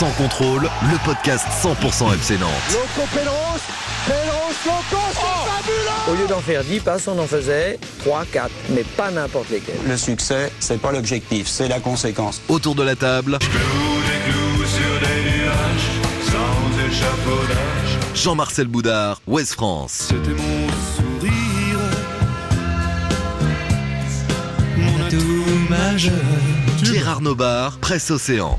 Sans contrôle, le podcast 100% FC Nantes. Loco c'est fabuleux Au lieu d'en faire 10 passes, on en faisait 3, 4, mais pas n'importe lesquels. Le succès, c'est pas l'objectif, c'est la conséquence. Autour de la table, Jean-Marcel Boudard, Ouest France. C'était mon sourire, mon atout majeur. Pierre Arnaud Bar, Presse Océan.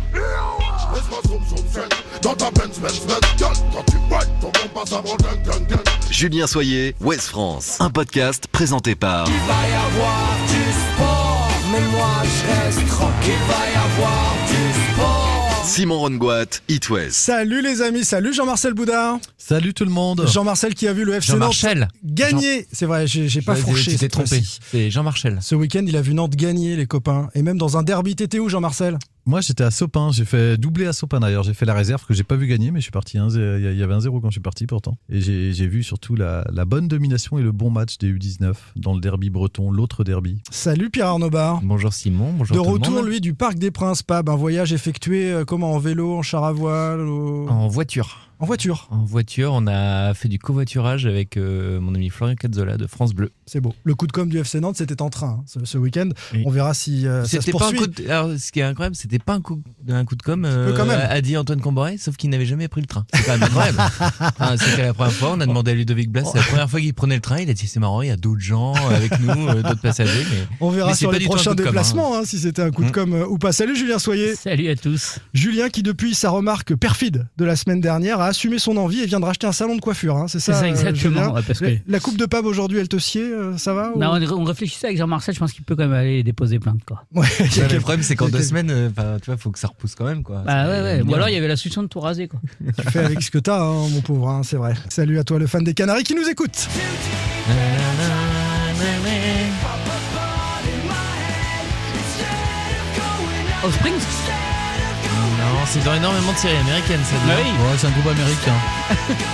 Dans ta Benz, Benz, Benz, gueule, quand tu bois, ton bon passe avant, gang, gang, gang. Julien Soyer, Ouest France. Un podcast présenté par va y avoir du sport, mais moi je reste tranquille. Va y avoir du sport. Simon Rongoat, It West. Salut les amis, salut Jean-Marcel Boudard. Salut tout le monde. Jean-Marcel qui a vu le FC Nantes Jean-Marcel. gagner. C'est vrai, j'ai pas fourché. Trompé. C'est Jean-Marcel. Ce week-end, il a vu Nantes gagner, les copains. Et même dans un derby, t'étais où, Jean-Marcel? Moi, j'étais à Sopin. J'ai fait doubler à Sopin d'ailleurs. J'ai fait la réserve que j'ai pas vu gagner, mais je suis parti. 1-0. Il y avait un 0 quand je suis parti pourtant. Et j'ai vu surtout la, la bonne domination et le bon match des U19 dans le derby breton, l'autre derby. Salut Pierre Arnaud Bar. Bonjour Simon, bonjour De tout le retour, monde. lui, du Parc des Princes, Pab. Un voyage effectué euh, comment En vélo, en char à voile En voiture. En voiture. En voiture, on a fait du covoiturage avec euh, mon ami Florian Cazzola de France Bleu. C'est beau. Le coup de com' du FC Nantes, c'était en train hein, ce, ce week-end. Oui. On verra si euh, ça se un poursuit. coup de... Alors, ce qui est incroyable, c'était pas un coup, un coup de com, euh, peu quand même. a dit Antoine Comboré, sauf qu'il n'avait jamais pris le train. C'est quand même incroyable. Hein, c'était la première fois, on a demandé à Ludovic Blas, c'est la première fois qu'il prenait le train, il a dit c'est marrant, il y a d'autres gens avec nous, euh, d'autres passagers. Mais... On verra Mais sur les prochains coup de com', déplacements hein, si c'était un coup de Mm. com' ou pas. Salut Julien Soyer. Salut à tous. Julien qui depuis sa remarque perfide de la semaine dernière a assumé son envie et vient de racheter un salon de coiffure. hein, C'est ça, C'est ça, euh, exactement, parce que- La- La coupe de Pab aujourd'hui, elle te sied, euh, ça va ou- Non, on, on réfléchissait avec Jean-Marcel, je pense qu'il peut quand même aller déposer plainte. Quoi. Ouais, le problème, c'est qu'en deux semaines, euh, tu vois, faut que ça repousse quand même. Quoi. Bah ouais, ouais. Ou alors il y avait la solution de tout raser. Quoi. Tu fais avec ce que t'as, hein, mon pauvre, hein, c'est vrai. Salut à toi, le fan des Canaries qui nous écoute. Offspring c'est dans énormément de séries américaines, ça. Bah dit. oui. Ouais, c'est un groupe américain.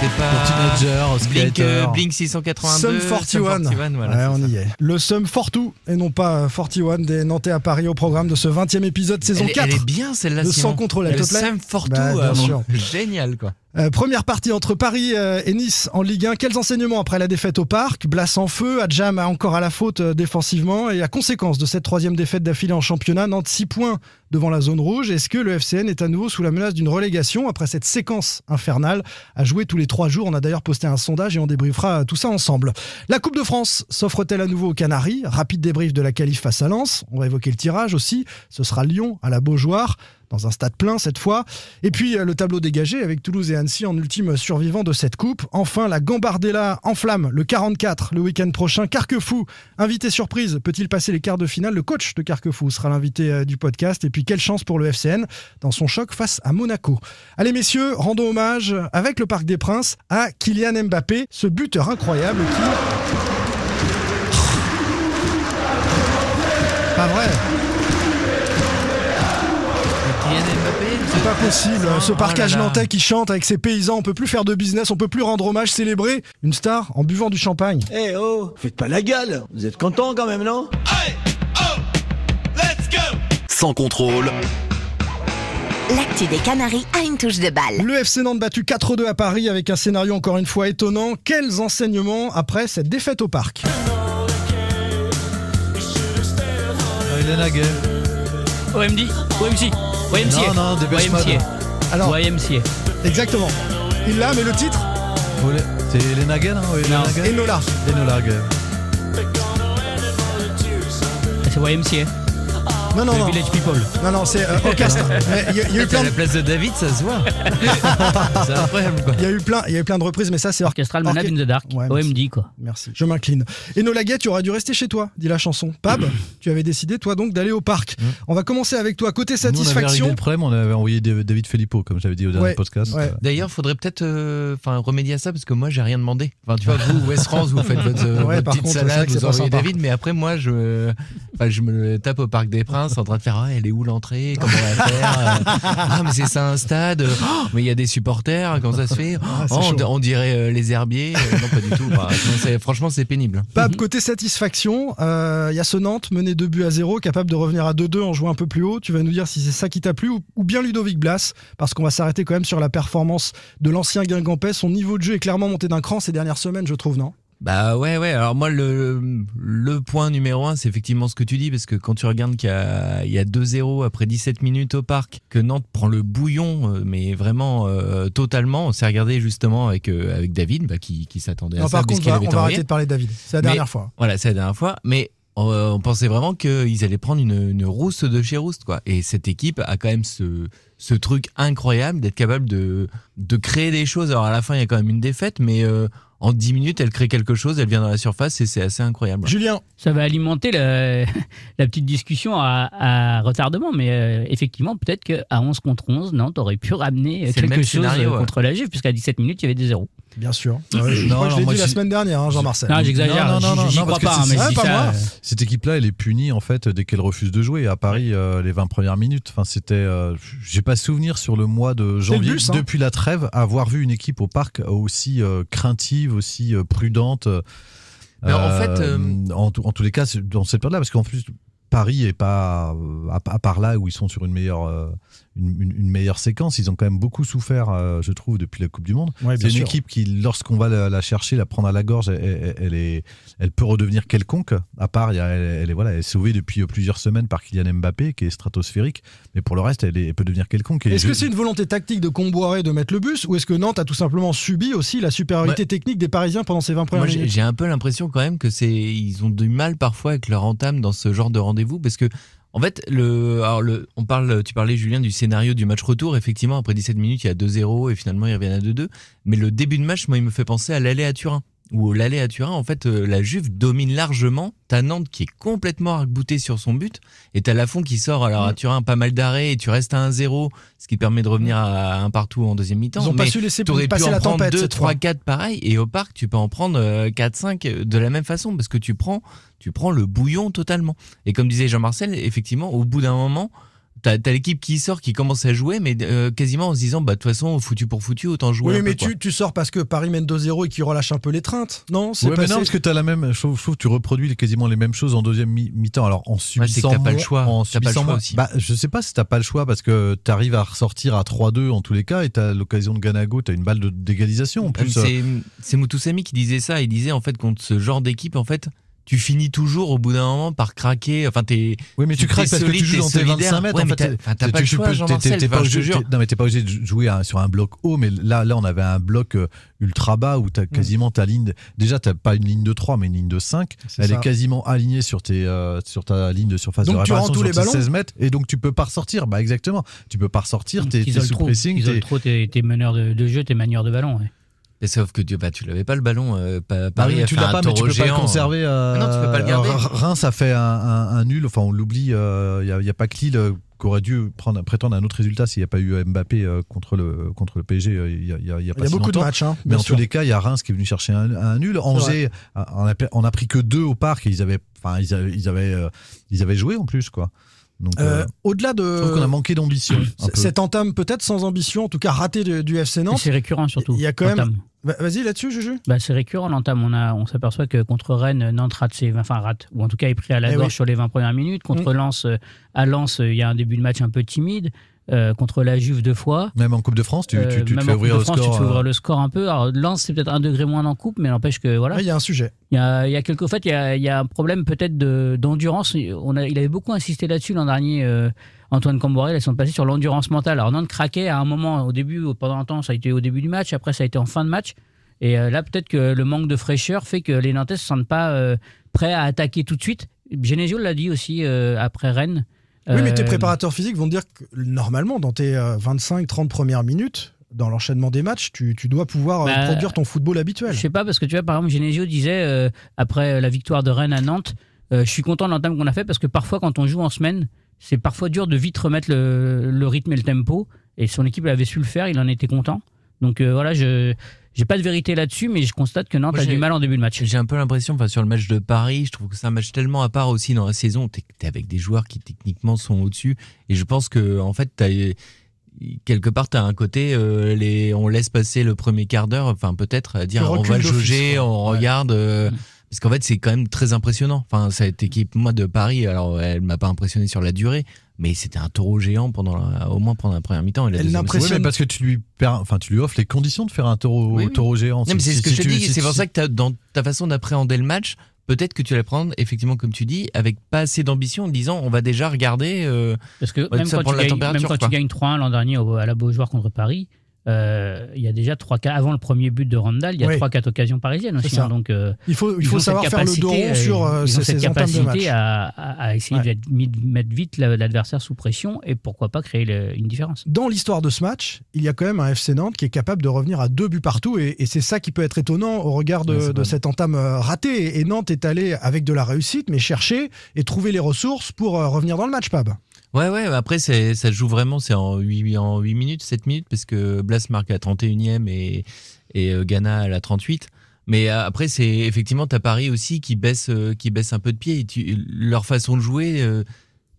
C'est pas. Blink, euh. Blink 682. Sum 41. voilà, ouais, on ça. y est. Le Sum 42 et non pas euh, 41 des Nantais à Paris au programme de ce 20e épisode saison elle, 4. elle est bien celle-là. de. Sans contrôle, elle Le te plaît Sam Fortou, Bah, bien euh, sûr. génial quoi. Euh, première partie entre Paris euh, et Nice en Ligue 1. Quels enseignements après la défaite au Parc? Blas en feu, Adjam a encore à la faute euh, défensivement. Et à conséquence de cette troisième défaite d'affilée en championnat, Nantes 6 points devant la zone rouge. Est-ce que le FCN est à nouveau sous la menace d'une relégation après cette séquence infernale à jouer tous les trois jours? On a d'ailleurs posté un sondage et on débriefera tout ça ensemble. La Coupe de France s'offre-t-elle à nouveau aux Canaries? Rapide débrief de la qualif face à Lens. On va évoquer le tirage aussi. Ce sera Lyon à la Beaujoire dans un stade plein cette fois. Et puis euh, le tableau dégagé avec Toulouse et Annecy en ultime survivant de cette coupe. Enfin, la Gambardella en flamme le 44 le week-end prochain. Carquefou, invité surprise, peut-il passer les quarts de finale? Le coach de Carquefou sera l'invité euh, du podcast. Et puis quelle chance pour le FCN dans son choc face à Monaco. Allez messieurs, rendons hommage avec le Parc des Princes à Kylian Mbappé, ce buteur incroyable qui... Pas vrai C'est pas possible, Oh ce parcage là là. nantais qui chante avec ses paysans, on peut plus faire de business, on peut plus rendre hommage, célébrer une star en buvant du champagne. Eh oh, faites pas la gueule Vous êtes content quand même, non? Sans contrôle, L'actu des Canaries a une touche de balle. Le FC Nantes battu 4-2 à Paris avec un scénario encore une fois étonnant. Quels enseignements après cette défaite au parc? Elena Gay. OMD OMC OMC Non, non, Dépêche YMCA. Mode. Alors, YMCA. exactement. Il l'a, mais le titre C'est Elena Gay, non Elena Non. Gay Enola. Enola Gay. C'est YMCA. Non, non, non. Village People. Non, non, c'est euh, orchestre. Mais Il y, a- il y a eu À plein la de... place de David, ça se voit. c'est incroyable quoi. Il y a eu plein, il y a eu plein de reprises, mais ça c'est Orchestral Manade Orche- in the Dark. Ouais. OMD quoi. Merci, je m'incline. Et Nolaguet, tu aurais dû rester chez toi, dit la chanson. Pab, tu avais décidé, toi donc, d'aller au parc. On va commencer avec toi. Côté Nous, on avait réglé satisfaction. le problème, on avait envoyé Dav- David Filippo, comme j'avais dit au dernier Ouais, podcast. ouais. D'ailleurs, faudrait peut-être euh, enfin remédier à ça parce que moi, j'ai rien demandé. Enfin, tu vois, vous, West France, vous faites votre, euh, Ouais, votre par petite contre, c'est vrai salade, que c'est vous pas envoyez sympa. David, mais après, moi, je, enfin, je me le tape au Parc des Princes. Reims en train de faire ah, elle est où l'entrée? Comment on va faire? Euh, Ah, mais c'est ça un stade Oh, Mais il y a des supporters, comment ça se fait? Ah, Oh, on, dirait euh, les herbiers. Euh, non, pas du tout. Bah, non, franchement, c'est pénible. Pab, côté satisfaction, euh, il y a ce Nantes mené 2 buts à 0, capable de revenir à 2-2 en jouant un peu plus haut. Tu vas nous dire si c'est ça qui t'a plu ou, ou bien Ludovic Blas, parce qu'on va s'arrêter quand même sur la performance de l'ancien Guingampais. Son niveau de jeu est clairement monté d'un cran ces dernières semaines, je trouve, non? Bah ouais, ouais. Alors moi, le, le point numéro un, c'est effectivement ce que tu dis, parce que quand tu regardes qu'il y a, il y a 2-0 après 17 minutes au parc, que Nantes prend le bouillon, euh, mais vraiment euh, totalement. On s'est regardé justement avec, euh, avec David, bah, qui, qui s'attendait à Non, ça. Par contre, on va, avait on va arrêter de parler de David. C'est la Mais- dernière fois. Voilà, c'est la dernière fois. Mais on pensait vraiment qu'ils allaient prendre une, une rousse de chez Rousse, quoi. Et cette équipe a quand même ce, ce truc incroyable d'être capable de, de créer des choses. Alors à la fin, il y a quand même une défaite, mais euh, en 10 minutes, elle crée quelque chose, elle vient dans la surface et c'est assez incroyable. Julien Ça va alimenter la, la petite discussion à, à retardement, mais euh, effectivement, peut-être qu'à 11 contre 11, Nantes aurait pu ramener le quelque chose scénario, euh, ouais. contre la Juve, puisqu'à 17 minutes, il y avait des zéros. Bien sûr. Ouais, je Non, crois que je non, l'ai dit la semaine dernière, hein, Jean-Marcel. Non, j'exagère, Non, non, non, non, crois pas, mais pas ça, moi. euh, Cette équipe-là, elle est punie en fait dès qu'elle refuse de jouer. À Paris, euh, les 20 premières minutes, enfin c'était, euh, j'ai pas souvenir sur le mois de janvier bus, hein. depuis la trêve avoir vu une équipe au parc aussi euh, craintive, aussi euh, prudente. Mais en fait, euh, en, tous les cas, dans cette période-là, parce qu'en plus Paris est pas euh, à, à part là où ils sont sur une meilleure euh, une, une- une meilleure séquence. Ils ont quand même beaucoup souffert, euh, je trouve, depuis la Coupe du Monde. Ouais, C'est une sûr. équipe qui, lorsqu'on va la, la chercher, la prendre à la gorge, elle, elle- elle est, elle peut redevenir quelconque. À part, elle, elle est voilà, elle est sauvée depuis plusieurs semaines par Kylian Mbappé, qui est stratosphérique. Mais pour le reste, elle, est- elle peut devenir quelconque. Est-ce je- que c'est une volonté tactique de Comboiré de mettre le bus ou est-ce que Nantes a tout simplement subi aussi la supériorité technique des Parisiens pendant ces 20 premières Moi, minutes? j'ai un peu l'impression quand même que c'est ils ont du mal parfois avec leur entame dans ce genre de rendez-vous parce que en fait le on parle tu parlais Julien du scénario du match retour. Effectivement après 17 minutes il y a 2-0 et finalement ils reviennent à 2-2 mais le début de match moi il me fait penser à l'aller à Turin où l'aller à Turin en fait euh, la Juve domine largement t'as Nantes qui est complètement arc-bouté sur son but et t'as Lafont qui sort alors Mm. à Turin pas mal d'arrêts et tu restes à 1-0 ce qui te permet de revenir à un partout en deuxième mi-temps Ils ont pas su laisser T'aurais pu passer en la prendre tempête 2, cette 3, fois. 4 pareil. Et au parc, tu peux en prendre euh, 4, 5 euh, de la même façon parce que tu prends, tu prends le bouillon totalement. Et comme disait Jean-Marcel, effectivement, au bout d'un moment, t'as as, l'équipe qui sort, qui commence à jouer, mais euh, quasiment en se disant, bah, de toute façon, foutu pour foutu, autant jouer. Oui, un mais peu, quoi. tu, tu sors parce que Paris mène 2-0 et qui relâche un peu les treintes, non? C'est Ouais, mais non, parce que tu as la même. Je trouve, que tu reproduis quasiment les mêmes choses en deuxième mi- mi-temps. Alors en que subissant. t'as pas le choix. En T'as pas le subissant choix aussi. Bah, je sais pas si t'as pas le choix parce que tu arrives à ressortir à 3-2 en tous les cas et tu as l'occasion de Ganago, tu as une balle de- d'égalisation en plus. euh, C'est c'est Moutoussamy qui disait ça. Il disait, en fait, contre ce genre d'équipe, en fait, tu finis toujours au bout d'un moment par craquer. Enfin, t'es. Oui, mais tu craques parce que solide, tu joues dans tes solidaire. 25 mètres. Ouais, en fait, t'as- pas le choix, t'es- Jean-Marcel, pas enfin, je te obligé- jure. t'es- Non, mais t'es pas obligé de jouer à- sur un bloc haut, mais là, là, on avait un bloc euh, ultra bas où t'as Mm. quasiment ta ligne. Déjà, t'as pas une ligne de 3, mais une ligne de 5. C'est Elle ça. est quasiment alignée sur, tes, euh, sur ta ligne de surface Donc de tu réparation tous sur les tes ballons 16 mètres, et donc tu peux pas ressortir. Bah, exactement. Tu peux pas ressortir, t'es sous pressing. t'es- trop tes, tes meneurs de, de jeu, tes manières de ballon. Et Sauf que tu, bah, tu l'avais pas le ballon. euh, Pa- Bah Paris oui, a tu fait l'as un pas, mais tu peux pas le géant. conserver. euh, Ah non, tu peux pas le garder. euh, Reims a fait un, un- un nul. Enfin, on l'oublie. Il n'y a, y a pas que Lille euh, qui aurait dû prendre, prétendre un autre résultat s'il n'y a pas eu Mbappé euh, contre, le, contre le PSG. euh, Il y a, y a- y a pas Il y a si beaucoup de matchs, hein, Mais en sûr. tous les cas, il y a Reims qui est venu chercher un, un nul. Angers, euh, on a, on a pris que deux au parc et ils avaient, enfin, ils avaient, ils avaient, euh, ils avaient joué en plus, quoi. Donc, Euh, euh, Au-delà je trouve qu'on a de manqué d'ambition. cette entame peut-être sans ambition, en tout cas ratée de- du FC Nantes, C'est récurrent surtout. il y a quand même. Va- Vas-y là-dessus, Juju. Bah, c'est récurrent l'entame. On, a- on s'aperçoit que contre Rennes, Nantes rate ses, enfin rate, ou en tout cas est pris à la Eh gorge oui. sur les 20 premières minutes. Contre Mm. Lens, euh, à Lens, euh, il y a un début de match un peu timide. Euh, contre la Juve deux fois. Même en Coupe de France, tu, tu- Euh, tu te même fais ouvrir le France, score. tu te fais euh, ouvrir le score un peu. Alors Lens, c'est peut-être un degré moins en coupe, mais n'empêche que voilà. Il y a un sujet. Il y a, il y a quelques fait, il y a, il y a un problème peut-être de- d'endurance. On a, il avait beaucoup insisté là-dessus l'an dernier. euh, Antoine Camborel, ils sont passés sur l'endurance mentale. Alors Nantes craquait à un moment, au début, pendant un temps, ça a été au début du match. Après, ça a été en fin de match. Et euh, là, peut-être que le manque de fraîcheur fait que les Nantais se sentent pas euh, prêts à attaquer tout de suite. Genesio l'a dit aussi euh, après Rennes. Oui, mais tes Euh, préparateurs physiques vont te dire que normalement, dans tes 25-30 premières minutes, dans l'enchaînement des matchs, tu, tu dois pouvoir euh, Bah, produire ton football habituel. Je sais pas, parce que tu vois, par exemple, Genesio disait, euh, après la victoire de Rennes à Nantes, euh, je suis content de l'entame qu'on a fait parce que parfois, quand on joue en semaine, c'est parfois dur de vite remettre le, le rythme et le tempo. Et son équipe avait su le faire, il en était content. Donc euh, voilà, je j'ai pas de vérité là-dessus, mais je constate que Nantes Moi, a j'ai- du mal en début de match. J'ai un peu l'impression, enfin sur le match de Paris, je trouve que c'est un match tellement à part aussi dans la saison. T'es es avec des joueurs qui techniquement sont au-dessus, et je pense que en fait, t'as quelque part, t'as un côté, euh, les, on laisse passer le premier quart d'heure, enfin peut-être à dire on va jauger, on Ouais. regarde. euh, Parce qu'en fait, c'est quand même très impressionnant. Enfin, cette équipe, moi, de Paris, alors, elle m'a pas impressionné sur la durée, mais c'était un taureau géant pendant, la- au moins pendant la première mi-temps. Elle. Ouais, mais parce que tu lui, per- enfin, tu lui offres les conditions de faire un taureau, Oui, oui. taureau géant. Non, mais c'est Si- ce que si je te dis. si- C'est pour ça que t'as- dans ta façon d'appréhender le match, peut-être que tu vas prendre, effectivement, comme tu dis, avec pas assez d'ambition, en disant on va déjà regarder. euh, Parce que même quand, tu la gagnes, même quand quoi. tu gagnes 3-1 l'an dernier au- à la Beaujoire contre Paris, euh, il y a déjà 3 avant le premier but de Randall, il y a Oui. 3-4 occasions parisiennes aussi. hein, donc, euh, Il faut, il savoir faire le capacité, dos rond euh, sur euh, ils ont ces, cette ces entames de match. capacité à, essayer Ouais. de mettre- vite la- l'adversaire sous pression et pourquoi pas créer le- une différence. Dans l'histoire de ce match, il y a quand même un FC Nantes qui est capable de revenir à deux buts partout et, et c'est ça qui peut être étonnant au regard de, Ouais, de cette entame euh, ratée. Et Nantes est allé avec de la réussite, mais chercher et trouver les ressources pour euh, revenir dans le match, Pab. Ouais, ouais, après, ça se joue vraiment, c'est en 8, en 8 minutes, 7 minutes, parce que Blas marque à la 31e et, et euh, Ghana à la 38. Mais euh, après, c'est effectivement, t'as Paris aussi qui baisse, euh, qui baisse un peu de pied. Leur façon de jouer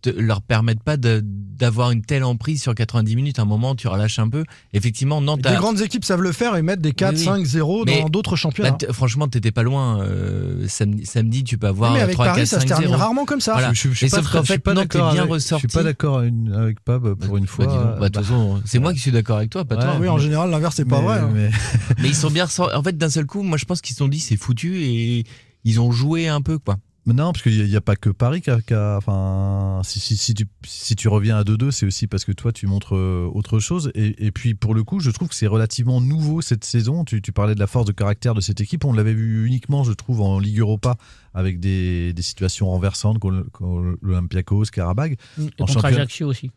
te, leur permettent pas de- d'avoir une telle emprise sur 90 minutes. À un moment, tu relâches un peu. Effectivement, Nantes Les grandes équipes savent le faire et mettre des 4, Oui, oui. 5, 0 Mais- dans d'autres championnats. Bah, franchement, t'étais pas loin. euh, samedi, samedi, tu peux avoir mais avec 3, Paris, 4, ça se 5, termine 0. rarement comme ça. Voilà. Je, je suis Et pas sauf très- qu'en je suis fait, pas Nantes est d'accord bien avec- ressorti. Je suis pas d'accord avec Pab pour une fois. Bah, dis donc. Bah, de toute façon, c'est moi qui suis d'accord avec toi, pas Ouais. toi. oui, en général, l'inverse, c'est pas vrai. hein. mais- Mais ils sont bien ressortis. En fait, d'un seul coup, moi, je pense qu'ils se sont dit c'est foutu et ils ont joué un peu, quoi. Non, parce qu'il n'y a, pas que Paris qui a. enfin, si, si, si tu, si tu reviens à 2-2, c'est aussi parce que toi, tu montres euh, autre chose. Et, et puis, pour le coup, je trouve que c'est relativement nouveau cette saison. Tu, tu parlais de la force de caractère de cette équipe. On l'avait vu uniquement, je trouve, en Ligue Europa, avec des, des situations renversantes contre l'Olympiakos, Karabag. Et En contre Ajaccio aussi.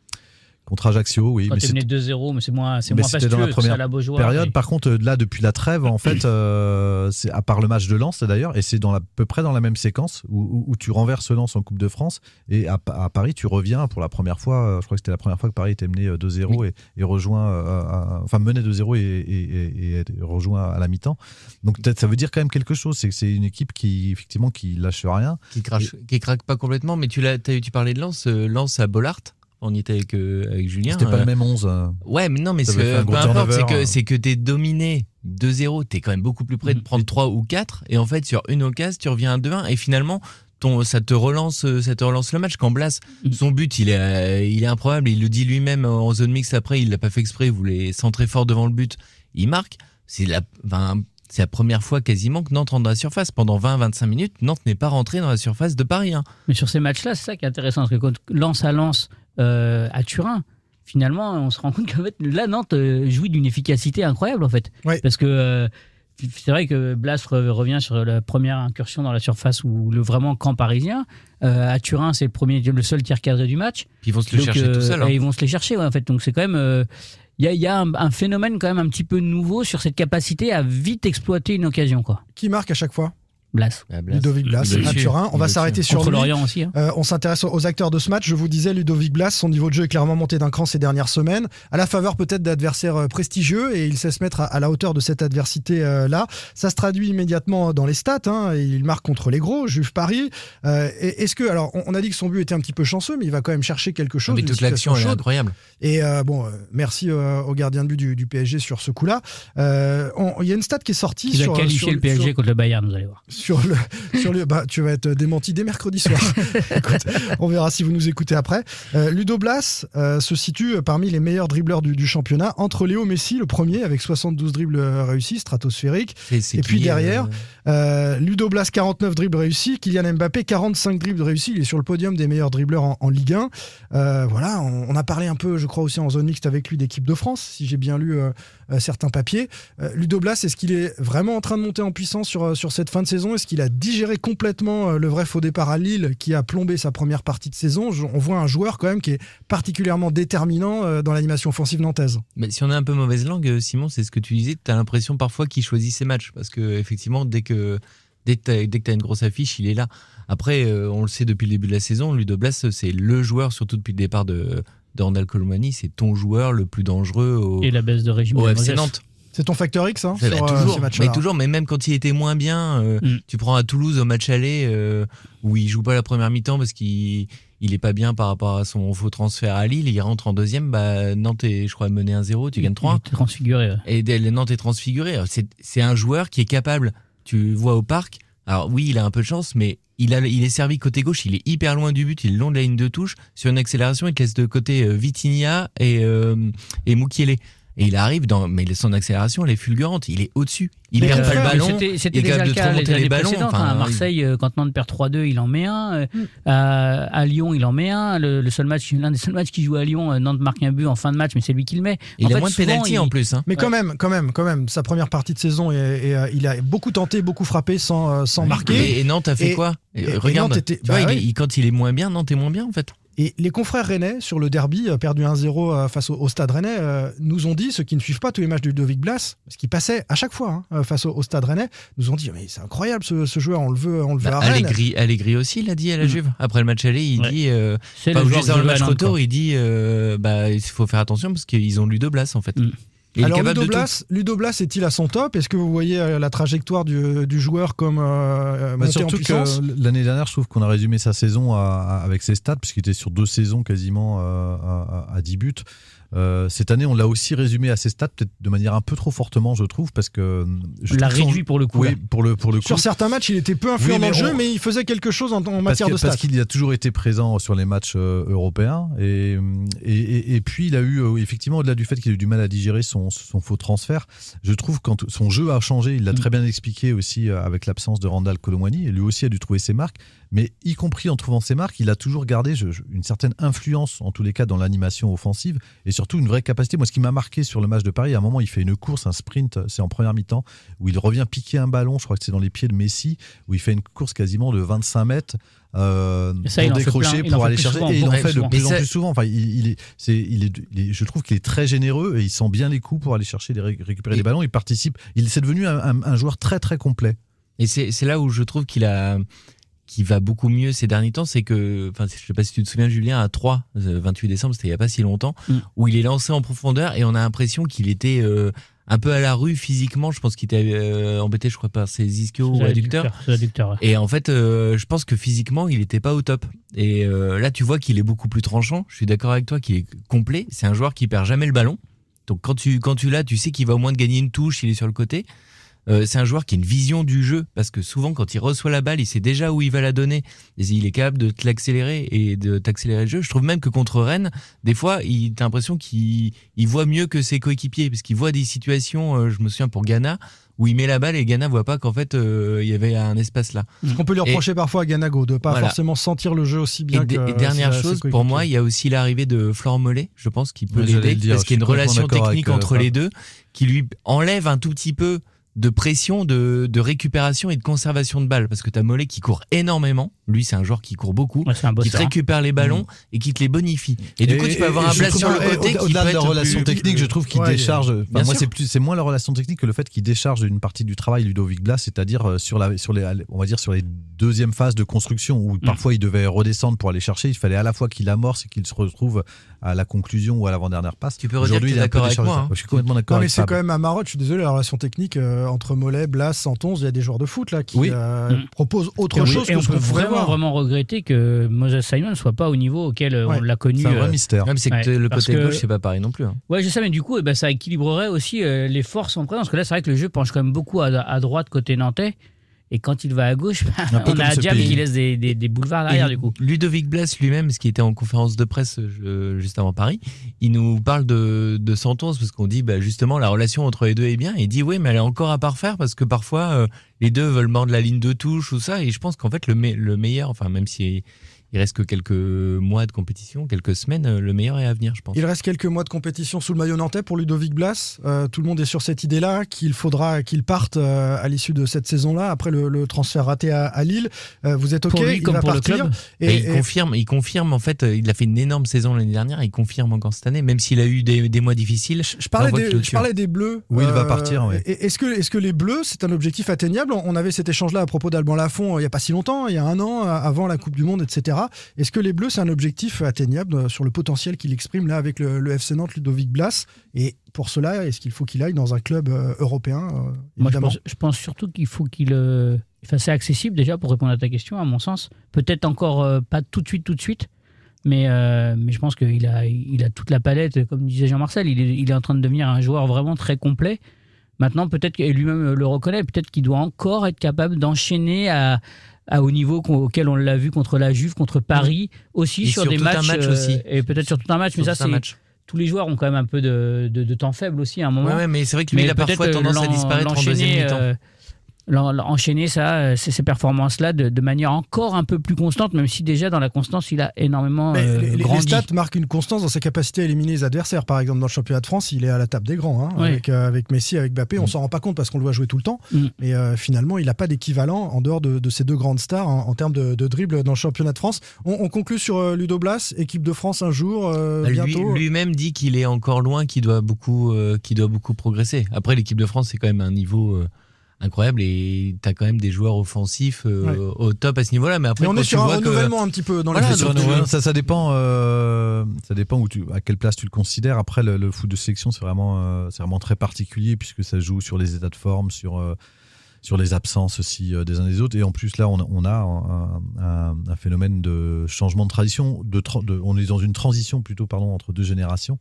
Contre Ajaccio, oui. Quand mais tu c'est- mené 2-0, mais c'est moins, c'est moins c'était dans la fastueux, première à la Beaujoire. période. mais- Par contre, euh, là, depuis la trêve, en fait, euh, c'est à part le match de Lens d'ailleurs, et c'est dans la, à peu près dans la même séquence où, où- où tu renverses Lens en Coupe de France, et à, à Paris, tu reviens pour la première fois. euh, Je crois que c'était la première fois que Paris était mené euh, 2-0 et, et rejoint, euh, à- enfin menait 2-0 et, et- et- et rejoint à la mi-temps. Donc peut-être ça veut dire quand même quelque chose. C'est que c'est une équipe qui effectivement qui lâche rien. Qui crache, qui craque pas complètement. Mais tu l'as, tu parlais de Lens, euh, Lens à Bollard. On y était avec, euh, avec Julien. C'était pas euh, le même 11. euh. Ouais, mais non, mais ce- gros peu importe, c'est que, hein. c'est que t'es dominé 2-0, t'es quand même beaucoup plus près de Mm. prendre 3 ou 4, et en fait, sur une occasion, tu reviens à 2-1, et finalement, ton, ça te relance, euh, ça te relance le match. Quand Blas, Mm. son but, il est, euh, il est improbable, il le dit lui-même en zone mixte après, il l'a pas fait exprès, il voulait centrer fort devant le but, il marque. C'est la, c'est la première fois quasiment que Nantes rentre dans la surface. Pendant 20-25 minutes, Nantes n'est pas rentré dans la surface de Paris. hein. Mais sur ces matchs-là, c'est ça qui est intéressant, parce que quand lance à lance euh, à Turin, finalement, on se rend compte qu'en fait, là, Nantes euh, jouit d'une efficacité incroyable, en fait. Ouais. Parce que euh, c'est vrai que Blas re- revient sur la première incursion dans la surface ou le vraiment camp parisien. Euh, à Turin, c'est le premier, le seul tir cadré du match. Puis ils vont se le Donc, chercher euh, tout seul. hein. et ils vont se les chercher, ouais, en fait. Donc c'est quand même. euh, Il y a, il y a un, un phénomène quand même un petit peu nouveau sur cette capacité à vite exploiter une occasion, quoi. Qui marque à chaque fois? Blas. Ah, Blas. Ludovic Blas Il à. Turin. On Il va s'arrêter sur Contre lui. l'Orient aussi. hein. Euh, on s'intéresse aux acteurs de ce match. Je vous disais, Ludovic Blas, son niveau de jeu est clairement monté d'un cran ces dernières semaines, à la faveur peut-être d'adversaires euh, prestigieux, et il sait se mettre à, à la hauteur de cette adversité-là. Ça se traduit immédiatement dans les stats. hein. Il marque contre les gros, Juve Paris. Euh, et- Est-ce que, alors, on, on a dit que son but était un petit peu chanceux, mais il va quand même chercher quelque chose. Mais toute l'action, est incroyable. Et euh, bon, euh, merci euh, au gardien de but du, du PSG sur ce coup-là. Euh, on- Il y a une stat qui est sortie va sur, qualifier sur- le PSG sur- contre le Bayern, vous allez voir. Sur le sur le bah tu vas être démenti dès mercredi soir. Écoute, on verra si vous nous écoutez après. Euh, Ludo Blas euh, se situe parmi les meilleurs dribbleurs du, du championnat entre Léo Messi le premier avec 72 dribbles réussis stratosphériques C'est- c'est Et puis derrière, euh, euh, Ludo Blas 49 dribbles réussis, Kylian Mbappé 45 dribbles réussis, il est sur le podium des meilleurs dribbleurs en, en Ligue 1. Euh, voilà, on, on a parlé un peu, je crois aussi en zone mixte avec lui d'équipe de France, si j'ai bien lu euh, certains papiers. Euh, Ludo Blas, est-ce qu'il est vraiment en train de monter en puissance sur, euh, sur cette fin de saison? Est-ce qu'il a digéré complètement le vrai faux départ à Lille qui a plombé sa première partie de saison? On voit un joueur quand même qui est particulièrement déterminant dans l'animation offensive nantaise. Mais si on est un peu mauvaise langue, Simon, c'est ce que tu disais, tu as l'impression parfois qu'il choisit ses matchs. Parce que effectivement, dès que dès que tu as, une grosse affiche, il est là. Après, on le sait depuis le début de la saison, Ludo Blas, c'est le joueur, surtout depuis le départ de, de Randall Colomani, c'est ton joueur le plus dangereux au, Et la baisse de régime au de FC. Nantes. C'est ton facteur X hein, Bah, sur euh, toujours, mais toujours, mais même quand il était moins bien, euh, Mm. tu prends à Toulouse au match aller euh, où il joue pas la première mi-temps parce qu'il il est pas bien par rapport à son faux transfert à Lille, il rentre en deuxième, bah Nantes est, je crois mené 1-0, tu gagnes 3 Il était transfiguré. ouais. et Nantes est transfiguré. C'est un joueur qui est capable, tu vois au parc. Alors oui, il a un peu de chance, mais il, a, il est servi côté gauche, il est hyper loin du but, il est long de la ligne de touche. Sur une accélération, il laisse de côté euh, Vitinha et, euh, et. Et il arrive dans, mais son accélération, elle est fulgurante. Il est au-dessus. Il Mais perd euh, pas le ballon. C'était- il est capable le de cas les remonter années les ballons. Enfin, hein. à il- Marseille, euh, quand Nantes perd 3-2, il en met un. Euh, Mm. à, à Lyon, il en met un. Le, le seul match, l'un des seuls matchs qu'il joue à Lyon, euh, Nantes marque un but en fin de match, mais c'est lui qui le met. Il En a fait, moins de pénalty il- en plus. Hein. Mais quand même, quand même, quand même, sa première partie de saison, et, et, euh, il a beaucoup tenté, beaucoup frappé sans, sans marquer. Et, et Nantes a fait Et- quoi? Regarde, Nantes était- vois, bah ouais. il- quand il est moins bien, Nantes est moins bien en fait. Et les confrères rennais, sur le derby, euh, perdu 1-0 euh, face au, au stade rennais, euh, nous ont dit, ceux qui ne suivent pas tous les matchs de Ludovic Blas, parce qu'il passait à chaque fois hein, face au, au stade rennais, nous ont dit, mais c'est incroyable ce, ce joueur, on le veut, on le veut Bah, à Rennes. Allegri, Allegri aussi, il a dit à la Mm. Juve. Après le match aller, il Ouais. dit, euh, C'est Enfin, le ou joueur le match retour, il dit euh, bah, il faut faire attention parce qu'ils ont Ludo Blas en fait. Mm. Il Alors Ludo. Blas, Ludo Blas est-il à son top? Est-ce que vous voyez euh, la trajectoire du, du joueur comme euh, Bah, monter en surtout puissance? que l'année dernière, je trouve qu'on a résumé sa saison à- à- avec ses stats, puisqu'il était sur deux saisons quasiment euh, à, à- à 10 buts. Euh, cette année, on l'a aussi résumé à ses stats, peut-être de manière un peu trop fortement, je trouve, parce que. Je On l'a son- réduit pour le coup. Oui, là. pour le, pour le coup. Sur certains matchs, il était peu influent Oui, dans le jeu, on- mais il faisait quelque chose en, en Parce matière que- de stats. Parce qu'il a toujours été présent sur les matchs euh, européens. Et, et, et- et puis, il a eu, euh, effectivement, au-delà du fait qu'il a eu du mal à digérer son, son faux transfert, je trouve que quand son jeu a changé, il l'a Mm. très bien expliqué aussi euh, avec l'absence de Randall Colomwani. Et lui aussi a dû trouver ses marques. Mais y compris en trouvant ses marques, il a toujours gardé je- je- une certaine influence, en tous les cas, dans l'animation offensive. Et surtout, une vraie capacité. Moi, ce qui m'a marqué sur le match de Paris, à un moment, il fait une course, un sprint, c'est en première mi-temps, où il revient piquer un ballon, je crois que c'est dans les pieds de Messi, où il fait une course quasiment de 25 mètres. euh, Et ça, il pour fait décrocher, plein, il en pour fait aller chercher. souvent, et il en fait de plus en plus souvent. Enfin, il, il est, c'est, il est, il est- je trouve qu'il est très généreux et il sent bien les coups pour aller chercher, les, récupérer Et- les ballons. Il participe. Il c'est devenu un, un- un joueur très très complet. Et c'est c'est là où je trouve qu'il a qui va beaucoup mieux ces derniers temps, c'est que, enfin, je sais pas si tu te souviens, Julien, à 3, euh, 28 décembre, c'était il y a pas si longtemps, Mm. où il est lancé en profondeur et on a l'impression qu'il était euh, un peu à la rue physiquement. Je pense qu'il était euh, embêté, je crois, par ses ischios ou adducteurs. ouais. Et en fait, euh, je pense que physiquement, il n'était pas au top. Et euh, là, tu vois qu'il est beaucoup plus tranchant. Je suis d'accord avec toi qu'il est complet. C'est un joueur qui perd jamais le ballon. Donc quand tu quand tu l'as, tu sais qu'il va au moins te gagner une touche. Il est sur le côté. Euh, c'est un joueur qui a une vision du jeu parce que souvent quand il reçoit la balle, il sait déjà où il va la donner. Et il est capable de te l'accélérer et de t'accélérer le jeu. Je trouve même que contre Rennes, des fois, il t'as l'impression qu'il il voit mieux que ses coéquipiers parce qu'il voit des situations. euh, je me souviens pour Ghana où il met la balle et Ghana voit pas qu'en fait euh, il y avait un espace là. Ce qu'on peut lui Et- reprocher parfois à Ganago, de pas Voilà. forcément sentir le jeu aussi bien que et dernière chose, pour moi, il y a aussi l'arrivée de Florent Mollet, je pense, qui peut l'aider, parce qu'il y a une relation technique euh, entre les deux, qui lui enlève un tout petit peu de pression, de, de récupération et de conservation de balles. Parce que tu as Mollet qui court énormément. Lui, c'est un joueur qui court beaucoup. Ouais, c'est un qui te récupère les ballons et qui te les bonifie. Et, du coup, tu peux avoir un trouve sur le côté qui Au-delà de la relation plus- technique, je trouve qu'il Ouais, décharge. enfin, moi, c'est plus, c'est moins la relation technique que le fait qu'il décharge une partie du travail Ludovic Blas, c'est-à-dire euh, sur la, sur les, on va dire sur les deuxièmes phases de construction où parfois il devait redescendre pour aller chercher. Il fallait à la fois qu'il amorce et qu'il se retrouve à la conclusion ou à l'avant-dernière passe. Tu peux redire Aujourd'hui, que un peu d'accord avec moi, hein. Je suis complètement d'accord Non, mais c'est quand même à Marotte, je suis désolé, la relation technique euh, entre Mollet, Blas, Santonze, il y a des joueurs de foot là qui Oui. euh, Mm. proposent autre Et chose et que on ce peut qu'on pourrait vraiment, voir. vraiment regretter que Moses Simon ne soit pas au niveau auquel euh, Ouais. on l'a connu. C'est un vrai euh, mystère. Même c'est que Ouais, le côté que- gauche, c'est pas pareil non plus. hein. Ouais, je sais, mais du coup, eh ben, ça équilibrerait aussi euh, les forces en présence. Parce que là, c'est vrai que le jeu penche quand même beaucoup à, à droite côté nantais. Et quand il va à gauche, peu on a pays. qui laisse des, des- des boulevards derrière, du coup. Ludovic Blas lui-même, ce qui était en conférence de presse euh, juste avant Paris, il nous parle de, de Santos parce qu'on dit bah, justement la relation entre les deux est bien. Et il dit oui, mais elle est encore à parfaire parce que parfois euh, les deux veulent mordre la ligne de touche ou ça. Et je pense qu'en fait le, me- le meilleur, enfin même si il reste que quelques mois de compétition, quelques semaines, euh, le meilleur est à venir, je pense. Il reste quelques mois de compétition sous le maillot nantais pour Ludovic Blas. Euh, tout le monde est sur cette idée-là qu'il faudra qu'il parte euh, à l'issue de cette saison-là après le, le transfert raté à, à Lille. Euh, vous êtes ok Pour lui il comme va pour le club. Et, Et il confirme, il confirme en fait, il a fait une énorme saison l'année dernière, et il confirme encore cette année, même s'il a eu des, des mois difficiles. je parlais, des, je parlais Bleus. Oui, il va partir, ouais. Est-ce que, les Bleus, c'est un objectif atteignable? On avait cet échange-là à propos d'Alban Lafont il n'y a pas si longtemps, il y a un an, avant la Coupe du Monde, etc. Est-ce que les Bleus, c'est un objectif atteignable euh, sur le potentiel qu'il exprime là avec le, le FC Nantes Ludovic Blas? Et pour cela, est-ce qu'il faut qu'il aille dans un club euh, européen euh, Moi, je pense, je pense surtout qu'il faut qu'il euh, fasse ça accessible déjà pour répondre à ta question, à mon sens. Peut-être encore euh, pas tout de suite, tout de suite, mais, euh, mais je pense qu'il a, il a toute la palette, comme disait Jean-Marcel. Il est, il est en train de devenir un joueur vraiment très complet. Maintenant, peut-être qu'il lui-même le reconnaît, peut-être qu'il doit encore être capable d'enchaîner à, à au niveau auquel on l'a vu contre la Juve, contre Paris, aussi Et sur, sur des matchs. match euh, aussi. et peut-être sur tout un match, mais ça, c'est. Tous les joueurs ont quand même un peu de, de, de temps faible aussi à un moment. Ouais, ouais, mais c'est vrai que lui, Mais il a parfois tendance à disparaître en deuxième mi-temps. euh, enchaîner ça, euh, ces, ces performances-là de, de manière encore un peu plus constante, même si déjà dans la constance il a énormément Mais euh, les, les- les grandi. stats marquent une constance dans sa capacité à éliminer les adversaires. Par exemple, dans le championnat de France, il est à la table des grands. hein, avec, euh, avec Messi, avec Mbappé. On s'en rend pas compte parce qu'on le voit jouer tout le temps. Mm. Mais euh, finalement, il n'a pas d'équivalent en dehors de, de ces deux grandes stars en, en termes de, de dribble dans le championnat de France. On, on conclut sur euh, Ludo Blas, équipe de France un jour, euh, Bah, bientôt. Lui-même dit qu'il est encore loin, qu'il doit beaucoup, euh, qu'il doit beaucoup progresser. Après, l'équipe de France, c'est quand même un niveau euh, incroyable et tu as quand même des joueurs offensifs euh, Ouais. au top à ce niveau-là. Mais après, Mais on est sur un que- renouvellement un petit peu dans Voilà, les donc, nouveau- ça, ça dépend, euh, ça dépend où tu, à quelle place tu le considères. Après, le, le foot de sélection, c'est vraiment, euh, c'est vraiment très particulier puisque ça joue sur les états de forme, sur, euh, sur les absences aussi des uns des autres. Et en plus, là, on, a- on a un, un- un phénomène de changement de tradition. De, tra- de- on est dans une transition plutôt, pardon, entre deux générations.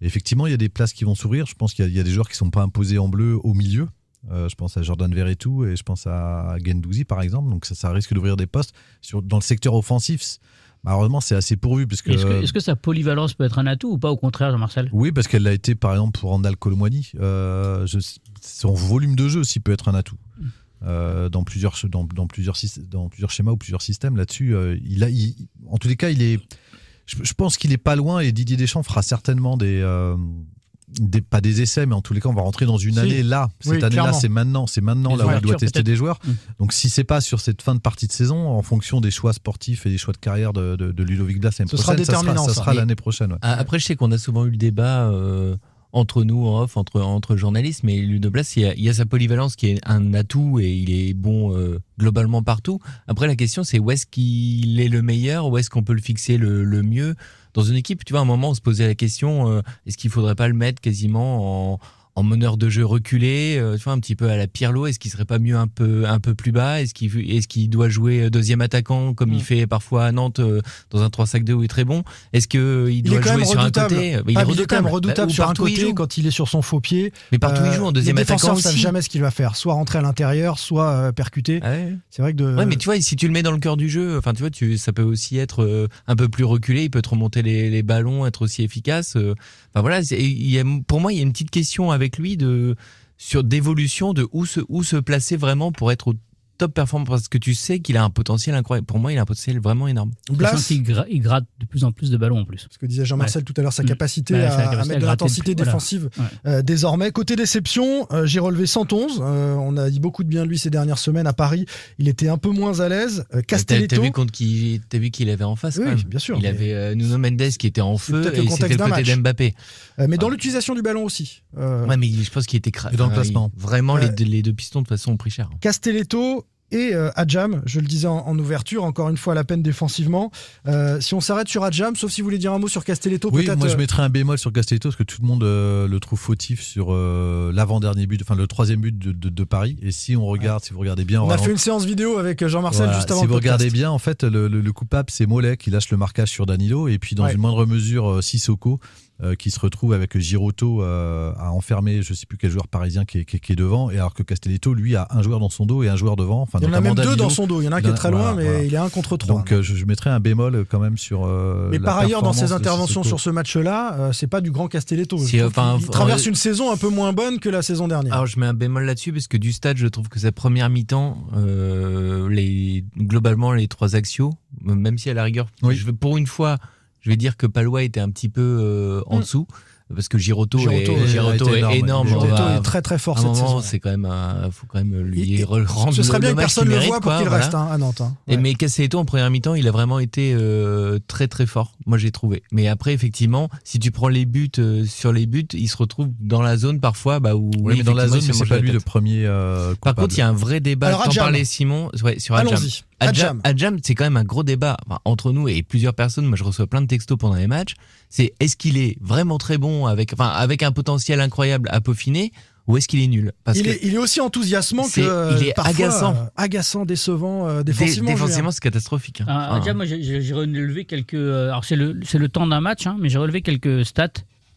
Et effectivement, il y a des places qui vont s'ouvrir. Je pense qu'il y, a- il y a des joueurs qui sont pas imposés en bleu au milieu. Euh, je pense à Jordan Verretou et je pense à Gendouzi par exemple. Donc ça, ça risque d'ouvrir des postes sur, dans le secteur offensif. Malheureusement, c'est assez pourvu parce que. Est-ce que, sa polyvalence peut être un atout ou pas? Au contraire, Jean-Marcel? Oui, parce qu'elle l'a été par exemple pour Randall Colomwani. Euh, son volume de jeu aussi peut être un atout. Euh, dans, plusieurs, dans, dans, plusieurs, syst- dans plusieurs schémas ou plusieurs systèmes là-dessus. euh, il a, il- en tous les cas, il est. Je, je pense qu'il est pas loin et Didier Deschamps fera certainement des, des- pas des essais, mais en tous les cas, on va rentrer dans une Si. année là. Cette Oui, année-là, c'est maintenant. C'est maintenant Les là où il doit tester peut-être. des joueurs. Mm. Donc, si c'est pas sur cette fin de partie de saison, en fonction des choix sportifs et des choix de carrière de, de, de Ludovic Blas Ce sera ça déterminant, ça ça. sera l'année prochaine. ouais. Après, je sais qu'on a souvent eu le débat euh, entre nous en off, entre, entre journalistes, mais Ludo Blas, il y, a, il y a sa polyvalence qui est un atout et il est bon euh, globalement partout. Après, la question, c'est où est-ce qu'il est le meilleur, où est-ce qu'on peut le fixer le, le mieux? Dans une équipe. Tu vois, à un moment, on se posait la question euh, est-ce qu'il faudrait pas le mettre quasiment en en meneur de jeu reculé, euh, tu vois, un petit peu à la Pirlo, est-ce qu'il serait pas mieux un peu, un peu plus bas? Est-ce qu'il est qu'il doit jouer euh, deuxième attaquant comme Mm. il fait parfois à Nantes euh, dans un 3-5-2 où il est très bon? Est-ce qu'il Il doit quand jouer sur un côté? Ah, Mais il, est quand même Bah, redoutable ou sur un il côté quand il est sur son faux pied. Mais partout il Euh, joue en deuxième les attaquant défenseurs savent aussi. jamais ce qu'il va faire, soit rentrer à l'intérieur, soit euh, percuter. Ah ouais. C'est vrai que de. Ouais, mais tu vois, si tu le mets dans le cœur du jeu, enfin, tu vois, tu, ça peut aussi être euh, un peu plus reculé, il peut te remonter les, les ballons, être aussi efficace. euh. Enfin voilà, c'est- il y a, pour moi, il y a une petite question avec lui de sur d'évolution de où se où se placer vraiment pour être top performant parce que tu sais qu'il a un potentiel incroyable. Pour moi, il a un potentiel vraiment énorme. Blas, gra- il gratte de plus en plus de ballons en plus. ce que disait Jean-Marcel tout à l'heure, sa Mm. capacité, Bah, à, sa à capacité à mettre de l'intensité voilà. défensive Ouais. euh, désormais. Côté déception, euh, j'ai relevé 111. euh, on a dit beaucoup de bien de lui ces dernières semaines à Paris. Il était un peu moins à l'aise. Euh, T'as Castelletto. t'as vu contre qui t'as vu qu'il avait en face Oui, quand même. bien sûr, Il mais- avait euh, Nuno Mendes qui était en feu et c'était le d'un côté match. d'Mbappé. Euh, mais dans Ah. l'utilisation du ballon aussi. Euh, Ouais, mais je pense qu'il était cra- Et dans le il- Vraiment, Ouais. les, deux- les deux pistons de toute façon ont pris cher. Castelletto et euh, Adjam, je le disais en, en ouverture, encore une fois à la peine défensivement. Euh, si on s'arrête sur Adjam, sauf si vous voulez dire un mot sur Castelletto, Oui, peut-être. moi je euh, mettrais un bémol sur Castelletto parce que tout le monde euh, le trouve fautif sur euh, l'avant-dernier but, enfin le troisième but de, de- de Paris. Et si on regarde, si vous regardez bien, on a fait une séance vidéo avec Jean-Marcel Voilà, juste avant Si vous regardez bien, en fait, le, le- le coupable, c'est Mollet qui lâche le marquage sur Danilo. Et puis, dans Ouais. une moindre mesure, euh, Sissoko euh, qui se retrouve avec Giroto euh, à enfermer, je sais plus quel joueur parisien qui est, qui est- qui est devant. Et alors que Castelletto, lui, a un joueur dans son dos et un joueur devant. Enfin, Il y en a même deux dans son dos. Il y en a un qui Il est très loin, voilà, mais voilà. il est un contre trois. Donc, euh, je, je mettrais un bémol quand même sur. euh, mais la par ailleurs, dans ses interventions sur ce match-là, euh, c'est pas du grand Castelletto. Si, enfin, faut- traverse une saison un peu moins bonne que la saison dernière. Alors je mets un bémol là-dessus parce que du stade, je trouve que sa première mi-temps, euh, les, globalement les trois axiaux, même si à la rigueur, Oui. je vais, pour une fois, je vais dire que Palois était un petit peu euh, en Mm. dessous. Parce que Giroto, Giroto, est, Giroto énorme. énorme. Giroto va- est très très fort cette moment, saison. c'est quand même, un- faut quand même lui Il- rendre Ce serait bien que personne qu'il le voit pour qu'il voilà. reste hein, à Nantes. hein. Et Ouais. mais Cassetto en première mi-temps, il a vraiment été euh, très très fort. Moi j'ai trouvé. Mais après effectivement, si tu prends les buts euh, sur les buts, il se retrouve dans la zone parfois bah où Oui, mais dans la zone, mais c'est pas lui le premier. euh, Par contre, il y a un vrai débat. Alors, Adjam. parlais Simon, ouais, sur Adjam. Allons-y. Adjam, Adjam. Adjam, c'est quand même un gros débat enfin, entre nous et plusieurs personnes. Moi, je reçois plein de textos pendant les matchs. C'est est-ce qu'il est vraiment très bon avec, enfin, avec un potentiel incroyable à peaufiner ou est-ce qu'il est nul? Parce il, que est, il est aussi enthousiasmant que il est parfois, agaçant. euh, agaçant, décevant, euh, dé- défensivement. Julien. c'est catastrophique. hein. Ah, déjà, moi, j'ai- relevé quelques. euh, Alors, c'est le, temps d'un match, hein, mais j'ai relevé quelques stats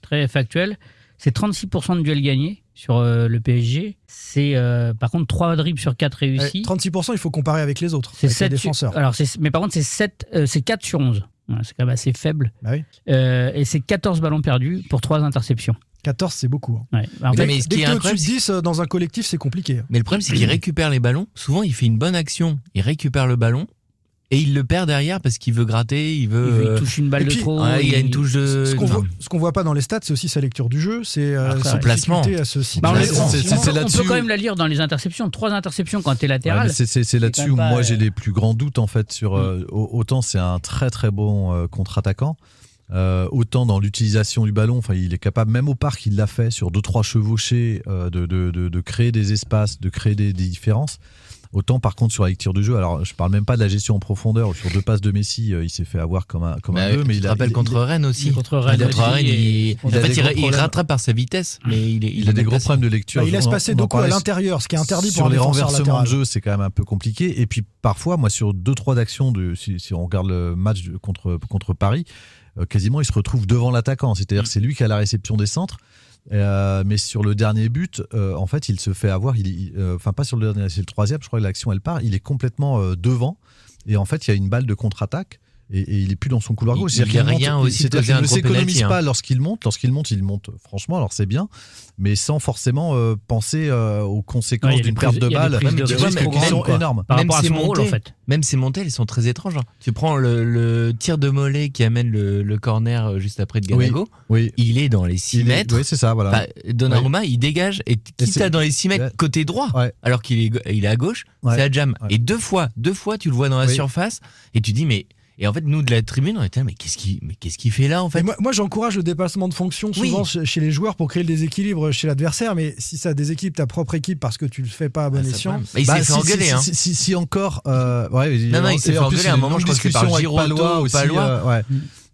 très factuels. C'est 36% de duels gagnés sur euh, le PSG. C'est euh, par contre 3 dribbles sur 4 Ouais, réussis. 36%, il faut comparer avec les autres, C'est les 7 défenseurs. Alors, mais par contre, c'est 7, euh, c'est 4 sur 11. C'est quand même assez faible. Bah oui. Euh, et c'est 14 ballons perdus pour 3 interceptions. 14, c'est beaucoup. hein. Ouais. En Mais- fait, mais ce Dès qui est que t'es au-dessus incroyable, de 10 euh, dans un collectif, c'est compliqué. Mais le problème, c'est qu'il récupère les ballons. Souvent, il fait une bonne action, il récupère le ballon et il le perd derrière parce qu'il veut gratter, il il, veut. il euh, touche une balle de trop. ouais, il a une touche de. Ce qu'on enfin, voit, voit pas dans les stats, c'est aussi sa lecture du jeu, c'est euh, sa son placement. difficulté à se situer. Bah, on, on- peut- quand même la lire dans les interceptions. Trois interceptions quand t'es latéral. c'est- là-dessus où moi j'ai euh, les plus grands doutes en fait sur euh, au- autant c'est un très très bon euh, contre-attaquant euh, autant dans l'utilisation du ballon enfin il est capable même au parc il l'a fait sur deux trois chevauchés euh, de, de, de, de créer des espaces de créer des, des différences autant par contre sur la lecture du jeu alors je parle même pas de la gestion en profondeur sur deux passes de Messi euh, il s'est fait avoir comme un comme bah, un deux mais il il- contre il- Rennes aussi. Contre Rennes Contre il, il en a fait, des il, gros il problèmes. rattrape par sa vitesse, mais il est. il a des gros problèmes de lecture Bah, il laisse passer Doku à l'intérieur, ce qui est interdit sur pour les renversements latéral. de jeu, c'est quand même un peu compliqué. Et puis parfois, moi, sur deux trois actions de, si, si on regarde le match de- contre contre Paris, euh, quasiment il se retrouve devant l'attaquant. C'est-à-dire que c'est lui qui a la réception des centres. Euh, mais sur le dernier but, euh, en fait, il se fait avoir. Il, euh, enfin, pas sur le dernier, c'est le troisième. Je crois que l'action elle part. Il est complètement devant. Et en fait, il y a une balle de contre-attaque. Et, et il est plus dans son couloir gauche. il qu'il vient monte- aussi de ne s'économise hein. pas lorsqu'il monte. Lorsqu'il monte, il monte. Franchement, alors c'est bien, mais sans forcément euh, penser euh, aux conséquences a d'une perte de a balle. qui sont quoi. énormes. Par Même son rôle, en montées. fait. Même ces montées, elles sont très étranges. hein. Tu prends le, le tir de mollet qui amène le, le corner euh, juste après de Ganago. Oui. Il est dans les 6 Il est- mètres. Oui, c'est ça, voilà. Bah, Donnarumma, il dégage et quitte c'est- à dans les 6 mètres côté droit, Ouais. alors qu'il est, go- il est à gauche, Ouais. c'est Adjam. Ouais. Et deux fois, deux fois, tu le vois dans la surface et tu dis, mais. Et en fait, nous, de la tribune, on était là, mais qu'est-ce qu'il mais qu'est-ce fait là, en Et fait moi, moi, j'encourage le dépassement de fonction souvent chez, chez les joueurs pour créer le déséquilibre chez l'adversaire, mais si ça déséquilibre ta propre équipe parce que tu le fais pas à bon Ah, escient. Bah, il Bah, s'est fait si, engueuler, si, hein. Si, si, si encore. euh, ouais, Non, non, il s'est fait engueuler à un moment, je crois que par Palois ou. Palois. euh, ouais.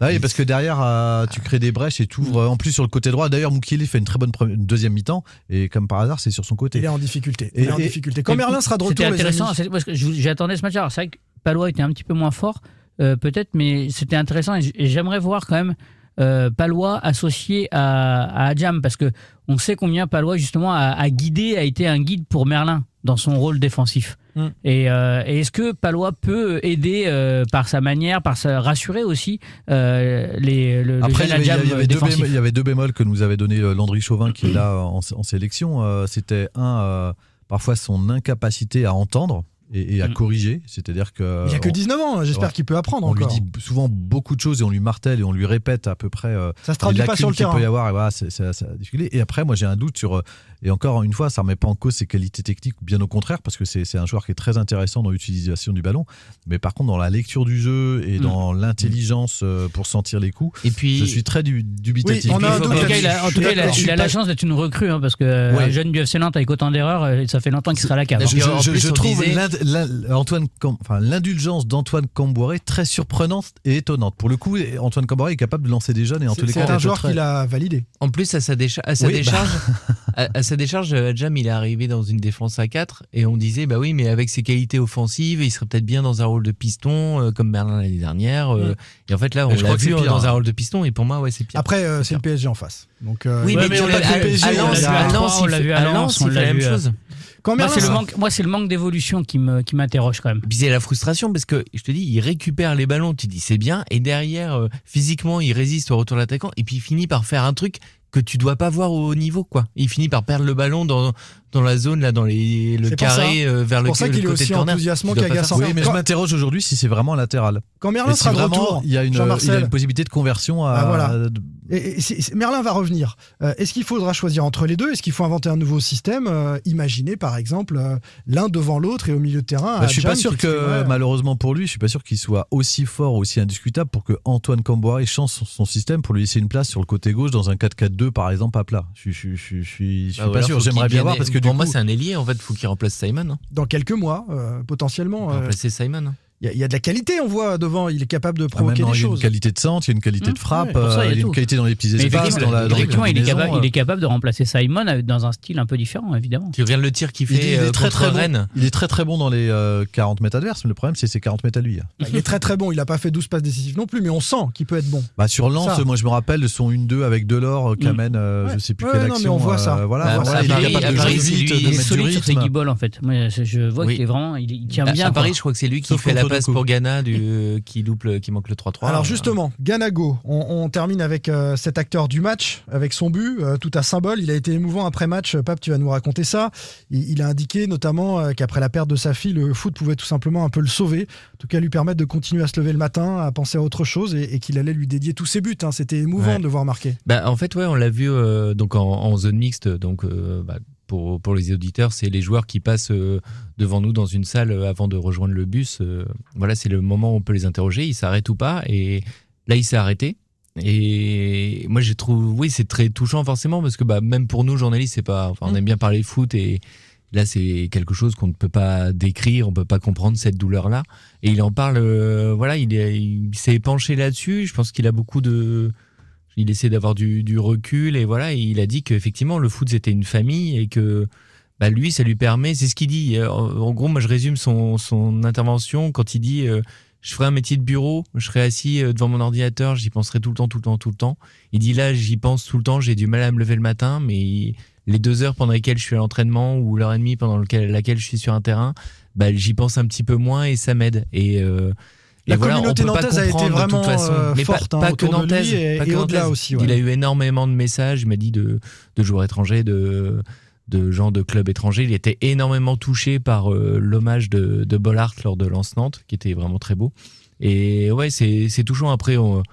Ah oui, parce que derrière, euh, tu crées des brèches et tu ouvres. En plus, sur le côté droit, d'ailleurs, Moukili fait une très bonne première- une deuxième mi-temps. Et comme par hasard, c'est sur son côté. il est en difficulté. Et- il est en difficulté. Quand Merlin sera de retour, intéressant. c'est- parce que je- J'attendais ce match. Alors, c'est vrai que Palois était un petit peu moins fort, euh, peut-être, mais c'était intéressant. Et j'aimerais voir quand même euh, Palois associé à, à Adjam, parce que on sait combien Palois, justement, a, a guidé, a été un guide pour Merlin dans son rôle défensif. Mm. Et, euh, et est-ce que Palois peut aider euh, par sa manière, par sa rassurer aussi euh, les, le, le Après, avait, il y avait- il y avait deux défensif bémols, il y avait deux bémols que nous avait donné Landry Chauvin, qui est là en, en sélection. C'était un, parfois son incapacité à entendre et, et à Mm. corriger. C'est-à-dire que. il n'y a que on- 19 ans, j'espère Ouais. qu'il peut apprendre on lui dit souvent beaucoup de choses et on lui martèle et on lui répète à peu près euh, Ça se traduit pas sur le qu'il terrain. peut y avoir et voilà c'est c'est difficile. et après moi j'ai un doute sur euh, et encore une fois ça remet pas en cause ses qualités techniques bien au contraire parce que c'est c'est un joueur qui est très intéressant dans l'utilisation du ballon mais par contre dans la lecture du jeu et Mm. dans l'intelligence euh, pour sentir les coups Et puis, je suis très du- dubitatif Oui, on a un En tout cas, il a, en Je tout suis cas, il a- d'accord. il a la chance d'être une recrue, hein, parce que euh, Ouais. un jeune du FC Nantes avec autant d'erreurs, euh, ça fait longtemps qu'il sera à la cave. hein. je, plus, trouve l'indulgence d'Antoine Camboiré très surprenante et étonnante. Pour le coup, Antoine Camboiré est capable de lancer des jeunes et en tous C'est les c'est cas, un d'être joueur très- qu'il a validé. En plus, à sa, décha- à sa Oui, bah. décharge, à, à sa décharge, euh, Adjam, il est arrivé dans une défense à 4 et on disait, bah oui, mais avec ses qualités offensives, il serait peut-être bien dans un rôle de piston, euh, comme Merlin l'année dernière. euh, Et en fait, là, on Mais je l'a crois que vu c'est pire, dans un hein. rôle de piston et pour moi, ouais, c'est pire. Après, euh, C'est le PSG en face. Donc, euh, oui, Ouais, mais, mais tu on l'a à, vu PSG, à on Lens, l'a vu à à Lens, Lens, on il l'a fait- vu à à Lens, Lens, on il fait l'a la même vu à- chose. quand Moi, c'est le manque, moi, c'est le manque d'évolution qui me, qui m'interroge quand même. Puis c'est la frustration parce que je te dis, il récupère les ballons, tu dis c'est bien, et derrière, euh, physiquement, il résiste au retour de l'attaquant, et puis il finit par faire un truc que tu dois pas voir au haut niveau, quoi. Il finit par perdre le ballon dans, dans la zone, là, dans les, le C'est carré ça. euh, vers C'est le, pour ça le qu'il est côté aussi enthousiasmant qu'agaçant. ça. Oui, mais Quand- je m'interroge aujourd'hui si c'est vraiment latéral. Quand Merlin Et si sera de vraiment retour, il y a une, il y Jean-Marcel. a une possibilité de conversion à. Ah, voilà. Et, et c'est- c'est- Merlin va revenir. Euh, Est-ce qu'il faudra choisir entre les deux? Est-ce qu'il faut inventer un nouveau système? Euh, Imaginez par exemple euh, l'un devant l'autre et au milieu de terrain. Bah, je suis pas sûr que, malheureusement pour lui, je suis pas sûr qu'il soit aussi fort, aussi indiscutable pour que Antoine Camboire change son, son système pour lui laisser une place sur le côté gauche dans un 4-4-2 par exemple à plat. Je, je, je, je, je suis, je suis Ah, ou pas sûr. J'aimerais bien voir parce que pour moi, c'est un ailier en fait. Faut qu'il remplace Simon. hein. Dans quelques mois, euh, potentiellement. euh, Remplacer Simon. hein. Il y, y a de la qualité, on voit devant. Il est capable de ah, provoquer maintenant, des il y a une choses. qualité de centre, il y a une qualité Mmh, de frappe, ouais, ça, euh, il y a il y a une qualité dans les petits espaces, dans la, dans effectivement, il, est capable, il euh. est capable de remplacer Simon avec- dans un style un peu différent, évidemment. Tu regardes le tir qu'il Il, fait il euh, est très contre très bon. Rennes. Il est très très bon dans les euh, 40 mètres adverses, mais le problème c'est ses 40 mètres à lui. Bah, Il est très très bon. Il n'a pas fait 12 passes décisives non plus, mais on sent qu'il peut être bon. Bah sur Lens, moi je me rappelle de son 1-2 avec Delors, Kamen, euh, Ouais. je sais plus Ouais, quelle non, mais action. on voit ça. euh, voilà, Bah, voilà, à il est Paris- capable de jouer c'est vite, de Il est mettre du solide sur ses rythme. guibolles en fait. Je, vois qu'il est vraiment, il, tient À- bien. à Paris, je crois que c'est lui qui fait la passe pour Ghana, du, qui, loupe le- qui manque le 3-3. Alors Euh, justement, Ganago, on, on termine avec euh, cet acteur du match, avec son but, euh, tout à symbole. Il a été émouvant après match. Pape, tu vas nous raconter ça. Il, il a indiqué notamment euh, qu'après la perte de sa fille, le foot pouvait tout simplement un peu le sauver, en tout cas lui permettre de continuer à se lever le matin, à penser à autre chose, et, et qu'il allait lui dédier tous ses buts. hein. C'était émouvant Ouais. de le voir marquer. Bah, en fait, ouais, on l'a vu euh, donc en, en zone mixte. Donc, euh, bah, pour, pour les auditeurs, c'est les joueurs qui passent euh, devant nous dans une salle euh, avant de rejoindre le bus. euh, voilà, c'est le moment où on peut les interroger. Ils s'arrêtent ou pas. Et là, il s'est arrêté. Et moi, je trouve, oui, c'est très touchant forcément parce que bah, même pour nous, journalistes, c'est pas. Enfin, on aime bien parler foot et là, c'est quelque chose qu'on ne peut pas décrire. On peut pas comprendre cette douleur-là. Et il en parle. euh, voilà, il s'est penché là-dessus. Je pense qu'il a beaucoup de il essaie d'avoir du, recul et voilà, et il a dit qu'effectivement le foot c'était une famille et que bah, lui ça lui permet, c'est ce qu'il dit. Euh, En, gros, moi je résume son, intervention quand il dit euh, je ferai un métier de bureau, je serai assis euh, devant mon ordinateur, j'y penserai tout le temps, tout le temps, tout le temps. Il dit là j'y pense tout le temps, j'ai du mal à me lever le matin, mais les deux heures pendant lesquelles je suis à l'entraînement ou l'heure et demie pendant laquelle je suis sur un terrain, bah, j'y pense un petit peu moins et ça m'aide. Et La voilà, communauté nantaise a été comprendre de toute vraiment, façon. euh, Mais pas- forte, hein, pas, que Nantaise, et- et au-delà aussi, ouais. Il a eu énormément de messages, il m'a dit de, de joueurs étrangers, de, de gens de clubs étrangers. Il était énormément touché par euh, l'hommage de, de Bollard lors de Lance Nantes, qui était vraiment très beau. Et ouais, c'est c'est touchant. Après, on-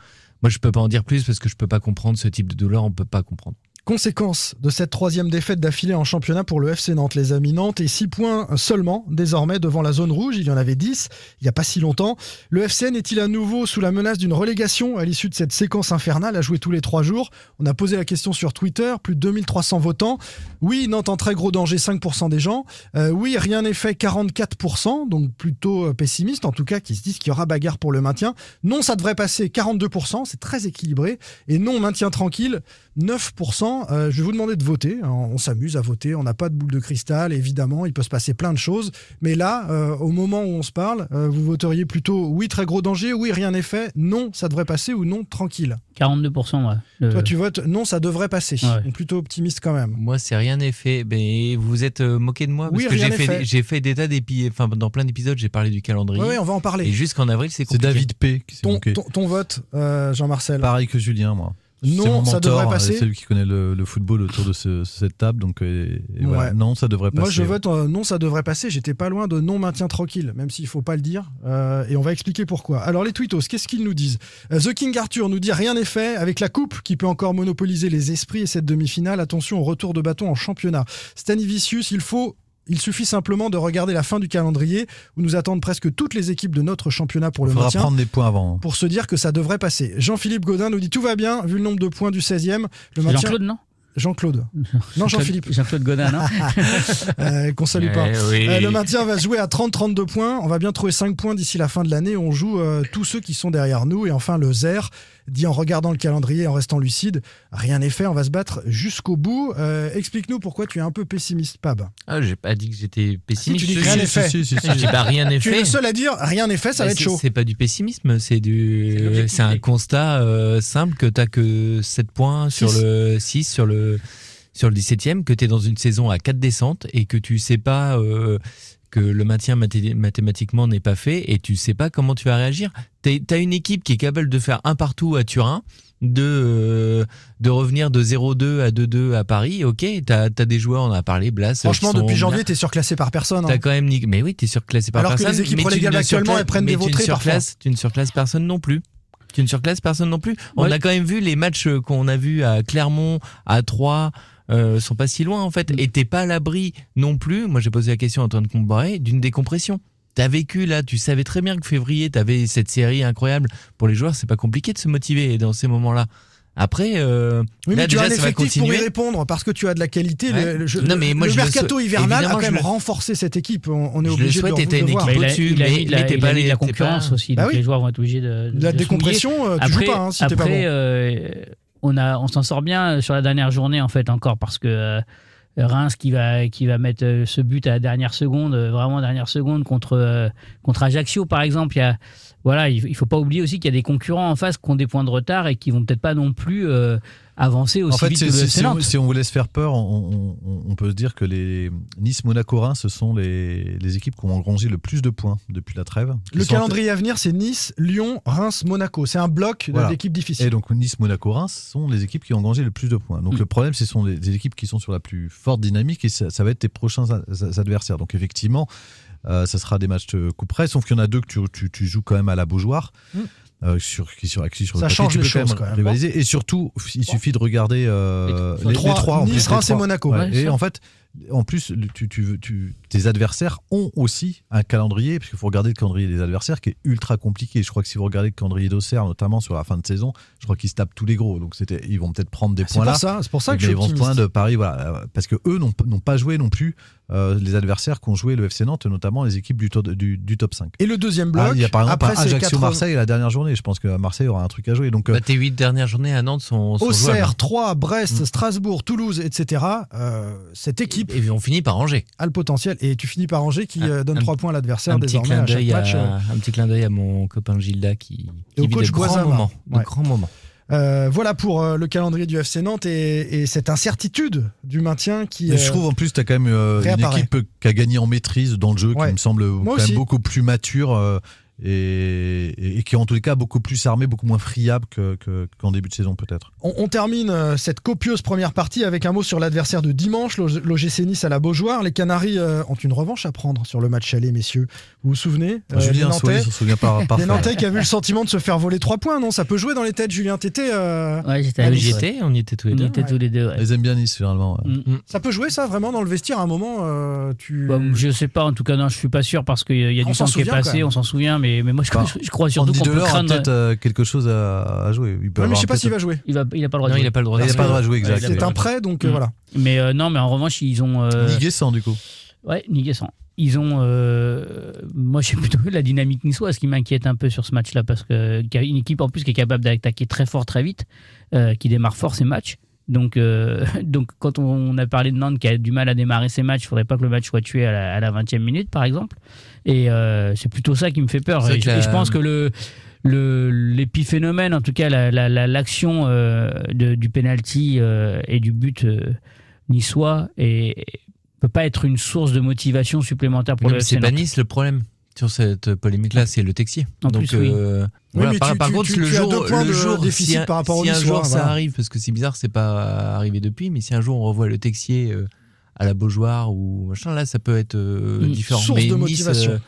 moi, je peux pas en dire plus parce que je peux pas comprendre ce type de douleur. On peut pas comprendre. Conséquence de cette troisième défaite d'affilée en championnat pour le FC Nantes, les amis Nantes, et 6 points seulement désormais devant la zone rouge. Il y en avait 10 il n'y a pas si longtemps. Le FCN est-il à nouveau sous la menace d'une relégation à l'issue de cette séquence infernale à jouer tous les trois jours? On a posé la question sur Twitter, plus de 2300 votants. Oui, Nantes en très gros danger, 5% des gens. Euh, oui, rien n'est fait, 44%, donc plutôt euh, pessimiste, en tout cas, qui se disent qu'il y aura bagarre pour le maintien. Non, ça devrait passer, 42%, c'est très équilibré. Et non, maintien tranquille, 9%. Euh, je vais vous demander de voter. hein. On s'amuse à voter. On n'a pas de boule de cristal, évidemment. Il peut se passer plein de choses. Mais là, euh, au moment où on se parle, euh, vous voteriez plutôt oui, très gros danger, oui, rien n'est fait, non, ça devrait passer ou non, tranquille. 42%, ouais. Le- Toi, tu votes non, ça devrait passer. Ouais. Donc, plutôt optimiste quand même. Moi, c'est rien n'est fait. Mais vous vous êtes euh, moqué de moi parce Oui, que j'ai fait, fait. j'ai fait des tas d'épisodes. Enfin, dans plein d'épisodes, j'ai parlé du calendrier. Oui, ouais, on va en parler. Et jusqu'en avril, c'est C'est compliqué. David P. qui Ton, moqué. ton- ton vote, euh, Jean-Marcel Pareil que Julien, moi. Non, ça devrait hein, passer. C'est lui qui connaît le, le football autour de ce- cette table. Donc, euh, et voilà. Ouais. non, ça devrait passer. Moi, je vote euh, non, ça devrait passer. J'étais pas loin de non maintien tranquille, même s'il faut pas le dire. Euh, et on va expliquer pourquoi. Alors, les tweetos, qu'est-ce qu'ils nous disent? Euh, The King Arthur nous dit rien n'est fait avec la coupe qui peut encore monopoliser les esprits et cette demi-finale. Attention au retour de bâton en championnat. Stanivicius, il faut. Il suffit simplement de regarder la fin du calendrier où nous attendent presque toutes les équipes de notre championnat pour le faudra maintien. prendre des points avant. Pour se dire que ça devrait passer. Jean-Philippe Godin nous dit tout va bien, vu le nombre de points du 16e. Le maintien- Jean-Claude, non? Jean-Claude. Non, Jean-Philippe. Jean-Claude Godin, non Euh, Qu'on salue pas. Eh oui. Euh, le maintien va se jouer à 30-32 points. On va bien trouver 5 points d'ici la fin de l'année. On joue euh, tous ceux qui sont derrière nous. Et enfin, le ZER dit en regardant le calendrier en restant lucide, rien n'est fait, on va se battre jusqu'au bout. Euh, Explique-nous pourquoi tu es un peu pessimiste, Pab. Ah, j'ai pas dit que j'étais pessimiste. tu dis rien n'est fait. Si, si, si, Je dis bah rien n'est Tu es fait. le seul à dire rien n'est fait, ça va Bah, être c'est- chaud. C'est pas du pessimisme, c'est du, c'est un constat euh, simple que t'as que 7 points sur Six. le 6 sur le sur le 17e, que tu es dans une saison à 4 descentes et que tu sais pas euh, que le maintien mathé- mathématiquement n'est pas fait et tu sais pas comment tu vas réagir. Tu as une équipe qui est capable de faire un partout à Turin, de, euh, de revenir de 0-2 à 2-2 à Paris. Ok, tu as, des joueurs, on en a parlé, Blas. Franchement, depuis janvier, t'es surclassé par personne. hein. Quand même. Mais oui, t'es surclassé par Alors que personne. les équipes mais tu ne actuellement, elles prennent mais des tu surclasses- Tu ne surclasses personne non plus. Tu ne surclasses personne non plus. On Ouais. a quand même vu les matchs euh, qu'on a vus à Clermont, à Troyes, euh, sont pas si loin en fait. Et t'es pas à l'abri non plus. Moi, j'ai posé la question à Antoine Combaré d'une décompression. T'as vécu là, tu savais très bien que février, t'avais cette série incroyable. Pour les joueurs, c'est pas compliqué de se motiver dans ces moments-là. Après, euh, Oui, là mais tu as déjà, un ça va effectif pour y répondre parce que tu as de la qualité. Ouais. Le, le- je- Non, mais moi, le je le mercato souhaite- hivernal a quand même le- renforcé cette équipe. On, on est Je le obligé de, souhaite, le- t'as de une voir. équipe a, au-dessus, mais- il pas de les- la concurrence pas- aussi. Bah donc oui. les joueurs vont être obligés de. de La décompression, euh, tu après, joues pas hein, si t'es pas après, bon. euh, on a, on s'en sort bien sur la dernière journée en fait encore parce que euh, Reims qui va, qui va mettre ce but à la dernière seconde, vraiment dernière seconde contre, contre Ajaccio par exemple. Il y a, voilà, il, il faut pas oublier aussi qu'il y a des concurrents en face qui ont des points de retard et qui vont peut-être pas non plus euh, avancer aussi En fait, vite que si, on, si on vous laisse faire peur, on, on- on peut se dire que les Nice, Monaco, Reims, ce sont les, les équipes qui ont engrangé le plus de points depuis la trêve. Le calendrier à venir, c'est Nice, Lyon, Reims, Monaco. C'est un bloc Voilà. d'équipes difficiles. Et donc Nice, Monaco, Reims sont les équipes qui ont engrangé le plus de points. Donc Mm. le problème, ce sont les, les équipes qui sont sur la plus forte dynamique et ça, ça va être tes prochains adversaires. Donc effectivement, euh, ça sera des matchs de coup près, sauf qu'il y en a deux que tu, tu- tu joues quand même à la Beaujoire. Mm. euh, sur, qui sur, qui sur le Ça papier, change tu les peux choses, quand même. rivaliser. Et surtout, il suffit de regarder euh, Les les, trois. les trois. en Nice, Reims et. Monaco. Ouais. Ouais, et en fait, en plus, tu, tu, veux- tu- tes adversaires ont aussi un calendrier, parce qu'il faut regarder le calendrier des adversaires qui est ultra compliqué. Je crois que si vous regardez le calendrier d'Auxerre, notamment sur la fin de saison, je crois qu'ils se tapent tous les gros. Donc c'était, ils vont peut-être prendre des C'est points pour là. c'est pour ça que mais je suis ils vont se optimiste. poindre de Paris, voilà, euh, parce que eux n'ont pas joué non plus euh, les adversaires qu'ont joué le FC Nantes, notamment les équipes du, to- du, du top 5. Et le deuxième bloc, Ah, il y a par exemple après ces Ajaccio 80 Marseille la dernière journée. Je pense que Marseille aura un truc à jouer. Donc euh, Bah, tes huit dernières journées à Nantes sont, sont jouables. Auxerre, Troyes, Brest, Mm. Strasbourg, Toulouse, etc. euh, cette équipe Et on finit par Angers. a le potentiel. Et tu finis par Angers qui Un- euh, donne un- 3 points à l'adversaire désormais clin à chaque d'œil match. euh. à, un petit clin d'œil à mon copain Gilda qui, qui vit coach de grands moments. De Ouais. grands moments. Euh, voilà pour euh, le calendrier du FC Nantes et, et cette incertitude du maintien qui. Mais je euh, trouve en plus tu as quand même euh, une équipe qui a gagné en maîtrise dans le jeu Ouais. qui me semble quand même beaucoup plus mature euh, et, et- et qui est en tous les cas beaucoup plus armée, beaucoup moins friable que- que- qu'en début de saison peut-être. On, on termine euh, cette copieuse première partie avec un mot sur l'adversaire de dimanche, l'O- l'OGC Nice à la Beaujoire. Les Canaries euh, ont une revanche à prendre sur le match aller, messieurs. Vous vous souvenez euh, Julien Nantais, souvient pas les parfait. Nantais qui a vu le sentiment de se faire voler 3 points, non? Ça peut jouer dans les têtes, Julien Tété. euh, Ouais, j'étais Ah, à Nice, on y était tous les deux. était tous les deux. ouais. Ils aiment bien Nice généralement. ouais. Mm. Ça peut jouer ça vraiment dans le vestiaire à un moment euh, tu... Bah, je sais pas, en tout cas, non, je suis pas sûr parce qu'il y a On du temps qui est passé, on s'en souvient, mais, mais moi je, Bah, je- je crois surtout qu'on peut Delors a craindre. peut-être euh, quelque chose à, à jouer. Il peut Ouais, mais je sais pas s'il va jouer. Il, va, il a pas le droit de Non, jouer. il a pas le droit. Il de a pas le droit de jouer, exact. C'est un prêt, donc euh, Mm. voilà. Mais euh, non, mais en revanche, ils ont. euh, Guessant du coup. Ouais, Niguessan. Ils ont. euh, moi, j'ai plutôt la dynamique niçoise qui m'inquiète un peu sur ce match-là parce que qu'il y a une équipe en plus qui est capable d'attaquer très fort, très vite, euh, qui démarre fort ses matchs. Donc, euh, donc, quand on a parlé de Nantes qui a du mal à démarrer ses matchs, il faudrait pas que le match soit tué à la, à la 20e minute, par exemple. Et euh, c'est plutôt ça qui me fait peur. Et, je- et la- je pense que le l'épiphénomène, en tout cas la- la- la- l'action euh, du penalty et du but niçois et peut pas être une source de motivation supplémentaire pour Non, le FC C'est pas. Nice le problème sur cette polémique-là, c'est le Texier. En Donc, plus, oui. euh, voilà, par, tu- par tu- contre, tu- le jour, deux points le de jour, déficit si un, par rapport au un jour ça arrive, parce que c'est bizarre, c'est pas arrivé depuis, mais si un jour on revoit le Texier euh, à la Beaujoire ou machin, là, ça peut être euh, différent. source mais de Nice, motivation. euh,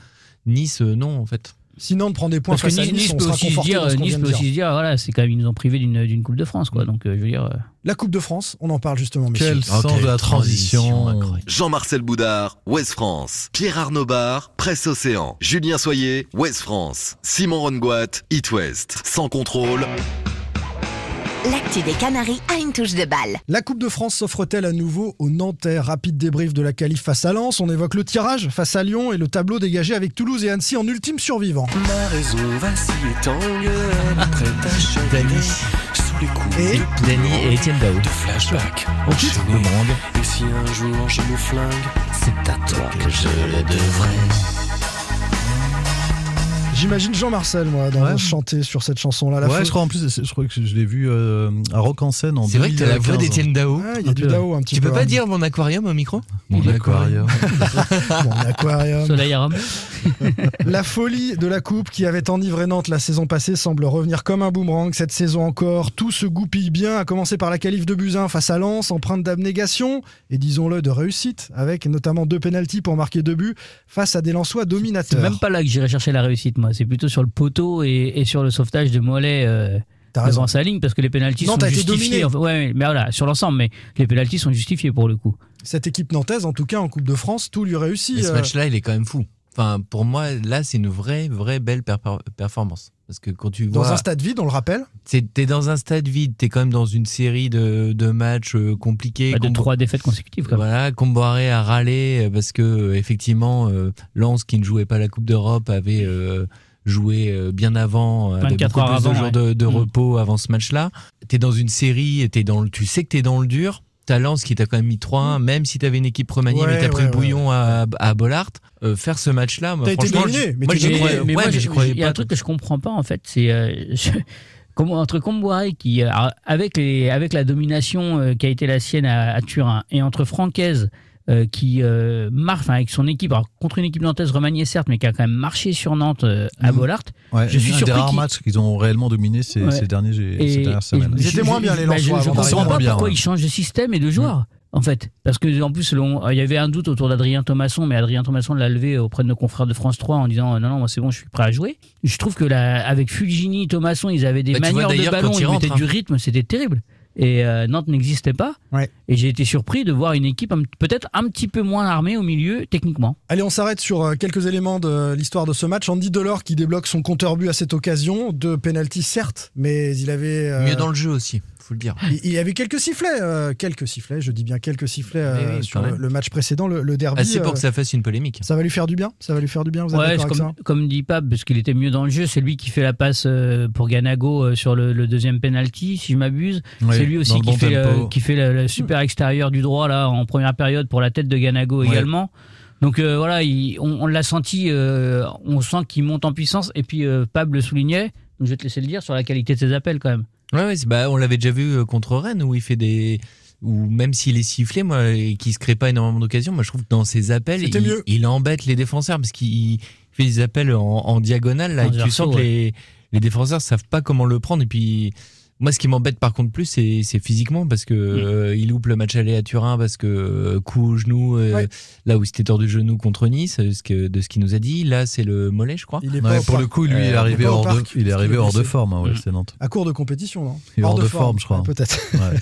Nice, non, en fait. Si Nantes prend des points Parce que à Nice, Nice, Nice on peut sera aussi dire, ce Nice de peut dire. aussi se dire, voilà, c'est quand même ils nous ont privés d'une d'une coupe de France, quoi. Donc euh, je veux dire, euh, La Coupe de France, on en parle justement, messieurs. Quel sens de la transition. Jean-Marcel Boudard, Ouest France. Pierre Arnaud Bar, Presse Océan. Julien Soyer, Ouest France. Simon Rongoat, It West. Sans contrôle. L'actu des Canaries a une touche de balle. La Coupe de France s'offre-t-elle à nouveau aux Nantais Rapide débrief de la qualif face à Lens. On évoque le tirage face à Lyon et le tableau dégagé avec Toulouse et Annecy en ultime survivant. Ma raison vacille et t'engueule Prête à chavirer Dany. Sous les coups Et de Dany et Etienne Dao. de flashback Au titre, enchaînés. le monde. Et si un jour je me flingue? C'est à toi que je le devrais. J'imagine Jean-Marcel, moi, dans Ouais. chanter sur cette chanson-là. La ouais, je crois en plus, je crois que je l'ai vu euh, à Rock en scène en C'est vrai que t'as la voix 2015. d'Étienne Dao. Ouais, il y a du Dao un petit Tu peu. peux pas hein. dire mon aquarium au micro Mon aquarium. Mon aquarium. Soleil à Rome. La folie de la coupe qui avait enivré Nantes la saison passée semble revenir comme un boomerang cette saison encore. Tout se goupille bien, à commencer par la qualif de Buzyn face à Lens, empreinte d'abnégation et disons-le de réussite, avec notamment deux pénalties pour marquer deux buts face à des Lensois C'est dominateurs. même pas là que j'irai chercher la réussite, moi. C'est plutôt sur le poteau et, et sur le sauvetage de Mollet euh, raison. devant sa ligne, parce que les pénalties sont justifiés. dominé. Enfin, ouais, mais voilà, sur l'ensemble, mais les pénalties sont justifiés pour le coup. Cette équipe nantaise, en tout cas en Coupe de France, tout lui réussit. Mais ce euh, match-là, il est quand même fou. Enfin, pour moi, là, c'est une vraie, vraie belle per- performance. Parce que quand tu dans vois. un stade vide, on le rappelle. T'es dans un stade vide, t'es quand même dans une série de, de matchs euh, compliqués. Pas de trois défaites consécutives, quand même. Voilà, Comboiré a râlé euh, parce que euh, effectivement, euh, Lens qui ne jouait pas la Coupe d'Europe avait euh, joué euh, bien avant, euh, avait 24 beaucoup heures plus de jours de, de Mm. repos avant ce match-là. T'es dans une série, t'es dans le, tu sais que t'es dans le dur. T'as Lens qui t'a quand même mis 3-1, même si t'avais une équipe remaniée, Mm. Mais t'as pris le bouillon à, à Bollard. Euh, faire ce match-là, moi, franchement, je- mais moi, moi, il y a un truc que je comprends pas en fait, c'est euh, je- entre Comboiré qui, euh, avec les, avec la domination qui a été la sienne à, à Turin, et entre Francaise euh, qui euh, marche enfin, avec son équipe, alors, contre une équipe nantaise remaniée certes, mais qui a quand même marché sur Nantes euh, à Mhm. Bollard. Ouais, Je suis un des surpris rares matchs qu'ils ont réellement dominé ces, Ouais. ces, derniers, ces dernières semaines. Ils étaient moins bien, les bah, Lensois, Je, je avant comprends pas bien, pourquoi ouais. ils changent de système et de joueurs. En fait, parce que en plus, il y avait un doute autour d'Adrien Thomasson, mais Adrien Thomasson l'a levé auprès de nos confrères de France 3 en disant non, non, moi c'est bon, je suis prêt à jouer. Je trouve que là, avec Fulgini, Thomasson, ils avaient des Bah, tu vois manières de ballon, ils mettaient du hein. rythme, c'était terrible. Et euh, Nantes n'existait pas. Ouais. Et j'ai été surpris de voir une équipe peut-être un petit peu moins armée au milieu techniquement. Allez, on s'arrête sur euh, quelques éléments de l'histoire de ce match. Andy Delors qui débloque son compteur but à cette occasion. Deux pénalties, certes, mais il avait. euh, Mieux dans le jeu aussi, faut le dire. il, y avait quelques sifflets, euh, quelques sifflets, je dis bien quelques sifflets euh, Oui, sur le, match précédent, le, le derby. Assez pour euh, que ça fasse une polémique. ça va lui faire du bien Ça va lui faire du bien Vous êtes Ouais, c'est avec comme, comme dit Pape, parce qu'il était mieux dans le jeu. C'est lui qui fait la passe euh, pour Ganago euh, sur le, le deuxième penalty, si je m'abuse. Oui, c'est lui aussi qui, bon fait le, tempo. qui fait le, le super extérieur du droit là en première période pour la tête de Ganago Ouais. également. Donc euh, voilà, il- on, on l'a senti, euh, on sent qu'il monte en puissance. Et puis euh, Pape le soulignait, donc je vais te laisser le dire sur la qualité de ses appels quand même. Ouais, bah, on l'avait déjà vu euh, contre Rennes où il fait des. Ou même s'il est sifflé, moi, et qu'il se crée pas énormément d'occasions, moi je trouve que dans ses appels, C'était il, mieux. il embête les défenseurs parce qu'il fait des appels en, en diagonale là, et tu sens que ouais. les, les défenseurs savent pas comment le prendre. Et puis, moi, ce qui m'embête par contre plus, c'est physiquement parce que Mm. euh, il loupe le match aller à Turin parce que euh, coup au genou, euh, Ouais. là où il s'était tordu le genou contre Nice, ce que, de ce qu'il nous a dit. Là, c'est le mollet, je crois. Il est Ouais, pas au pour le coup, lui, il est arrivé hors de, il est arrivé hors de forme, hein, ouais, Mm. Nantes. À court de compétition, non Il est hors de forme, je crois. Ouais, Peut-être. Ouais.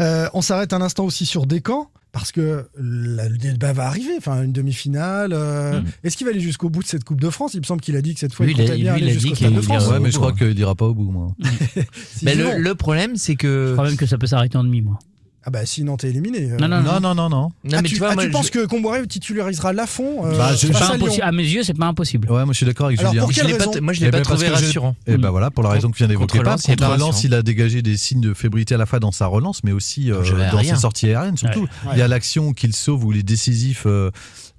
Euh, on s'arrête un instant aussi sur Descamps. Parce que la- le débat va arriver, enfin une demi-finale. euh, Mm. Est-ce qu'il va aller jusqu'au bout de cette Coupe de France? Il me semble qu'il a dit que cette fois Lui, il il a- bien lui, aller a dit jusqu'au Stade de France. Ouais, mais je crois qu'il ira pas au bout, moi. Si, Mais le problème, c'est que. Je crois même que ça peut s'arrêter en demi, moi. Ah bah si Nantes est éliminé. euh. Non, non, Non, non, non, non. Non, Ah, mais tu, tu vois, ah, moi, tu penses que Comboiré titularisera Lafont euh, Bah, je- C'est pas à Lyon impossible. À mes yeux, c'est pas impossible. Ouais, moi je suis d'accord avec Alors, Julien. pour je quelle l'ai pas, raison moi, je l'ai Eh pas parce trouvé rassurant. Et ben voilà, pour la raison que tu viens d'évoquer, Contre pas. Contre rassurant. il a dégagé des signes de fébrilité à la fois dans sa relance, mais aussi euh, Dans ses sorties aériennes, surtout. Il y a l'action qu'il sauve où il est décisif. euh,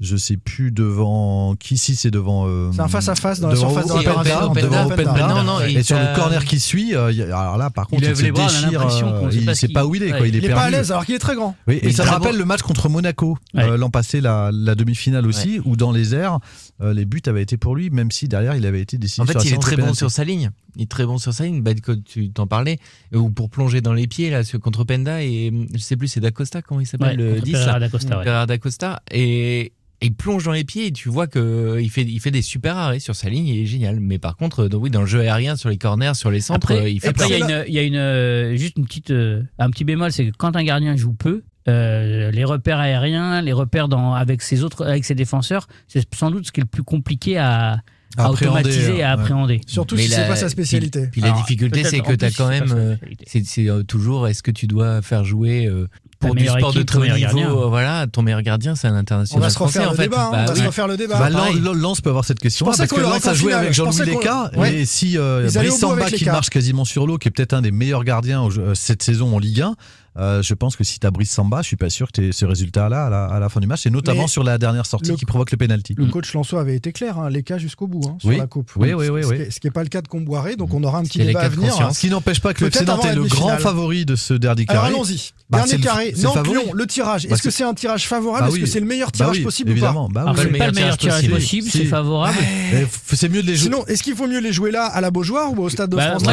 je sais plus devant qui si c'est devant. euh, C'est un face-à-face dans la surface de réparation. Openda, devant. Non, non, et il sur le corner qui suit, euh, il alors là par contre, il, se bras, on a déchire. euh, il pas sait pas où il est, Ouais, quoi. Il est Il est pas à l'aise alors qu'il est très grand. Oui, et ça me rappelle le match contre Monaco Ouais. euh, l'an passé, la, la demi-finale aussi, où dans les airs, euh, les buts avaient été pour lui, même si derrière il avait été décisif. En fait, il est très bon sur sa ligne. Il est très bon sur sa ligne. Quand tu t'en parlais, ou pour plonger dans les pieds là, contre Penda et je sais plus, c'est Dacosta comment il s'appelle Ouais, le contre 10 Pereira là. d'Acosta, ouais. Et il plonge dans les pieds et tu vois que il fait il fait des super arrêts sur sa ligne, il est génial. Mais par contre, dans, oui, dans le jeu aérien, sur les corners, sur les centres, Après, euh, il fait après, il y a, une, il y a une, euh, juste une petite, euh, un petit bémol, c'est que quand un gardien joue peu, euh, les repères aériens, les repères dans, avec ses autres, avec ses défenseurs, c'est sans doute ce qui est le plus compliqué à, automatiser et à ouais. appréhender. Surtout Mais si c'est pas sa spécialité. Puis, puis la difficulté, c'est que tu as quand même. euh. C'est euh, toujours, est-ce que tu dois faire jouer euh, pour du sport de très haut niveau gardien. euh, Voilà, ton meilleur gardien, c'est un On international va se français refaire en le fait. débat. on va oui. se refaire le débat. Bah. Lens- peut avoir cette question parce que Lens a joué avec Jean-Louis Leca Ouais. et si euh, Brice Samba qui marche quasiment sur l'eau, qui est peut-être un des meilleurs gardiens euh, cette saison en Ligue 1, Euh, je pense que si tu as Brice Samba, je suis pas sûr que tu aies ce résultat-là à la, à la fin du match, et notamment Mais sur la dernière sortie le- qui provoque le penalty. Le coach Lançois avait été clair, hein, les cas jusqu'au bout hein, sur Oui. la coupe. Oui, oui, oui, Ce oui. qui est- Ce qui n'est pas le cas de Comboiré, donc on aura un petit débat à de venir. Ce qui n'empêche pas que le avant est le grand favori de ce Alors carré. allons-y. Bah, Dernier carré. le Nantes. Lyon, le tirage. Bah, Est-ce que c'est- un tirage favorable Bah Est-ce que c'est le meilleur Bah tirage oui, possible évidemment. ou pas Bah c'est pas le meilleur tirage possible, Si. c'est favorable. Eh, C'est mieux de les jouer. Sinon, est-ce qu'il faut mieux les jouer là à la Beaujoire ou au Stade de Bah, France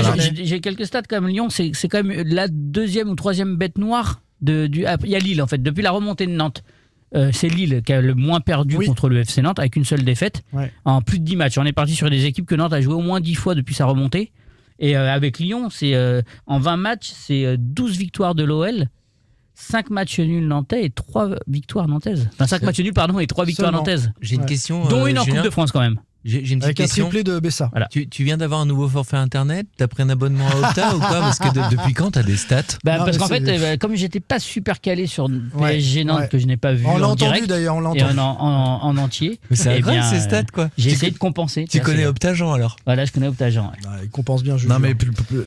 j'ai- quelques quand même. Lyon, c'est c'est quand même la deuxième ou troisième bête noire. De, du, ah, il y a Lille en fait. Depuis la remontée de Nantes, euh, c'est Lille qui a le moins perdu Oui. contre le FC Nantes avec une seule défaite Ouais. en plus de 10 matchs. On est parti sur des équipes que Nantes a joué au moins 10 fois depuis sa remontée. Et euh, avec Lyon, c'est euh, en 20 matchs, c'est euh, 12 victoires de l'OL. 5 matchs nuls nantais et 3 victoires nantaises. Enfin, 5 matchs nuls, pardon, et 3 victoires Seulement. nantaises. J'ai une question. Dont euh, une en Julien. Coupe de France quand même. J'ai j'ai une petite Avec un question. triplé de Bessa. Voilà. Tu, tu viens d'avoir un nouveau forfait internet? T'as pris un abonnement à Opta ou quoi? Parce que de- depuis quand t'as des stats? Bah, Non, parce qu'en fait, euh, bah, comme j'étais pas super calé sur Ouais, PSG Nantes ouais. que je n'ai pas vu On l'a en entendu d'ailleurs, on l'a et en, entendu. en, en- en entier. C'est eh incroyable ces stats euh, quoi. J'ai essayé de compenser. Tu connais c'est- Optagen alors? Voilà, je connais Optagen. ouais. Ah, il compense bien, Julien. Non, mais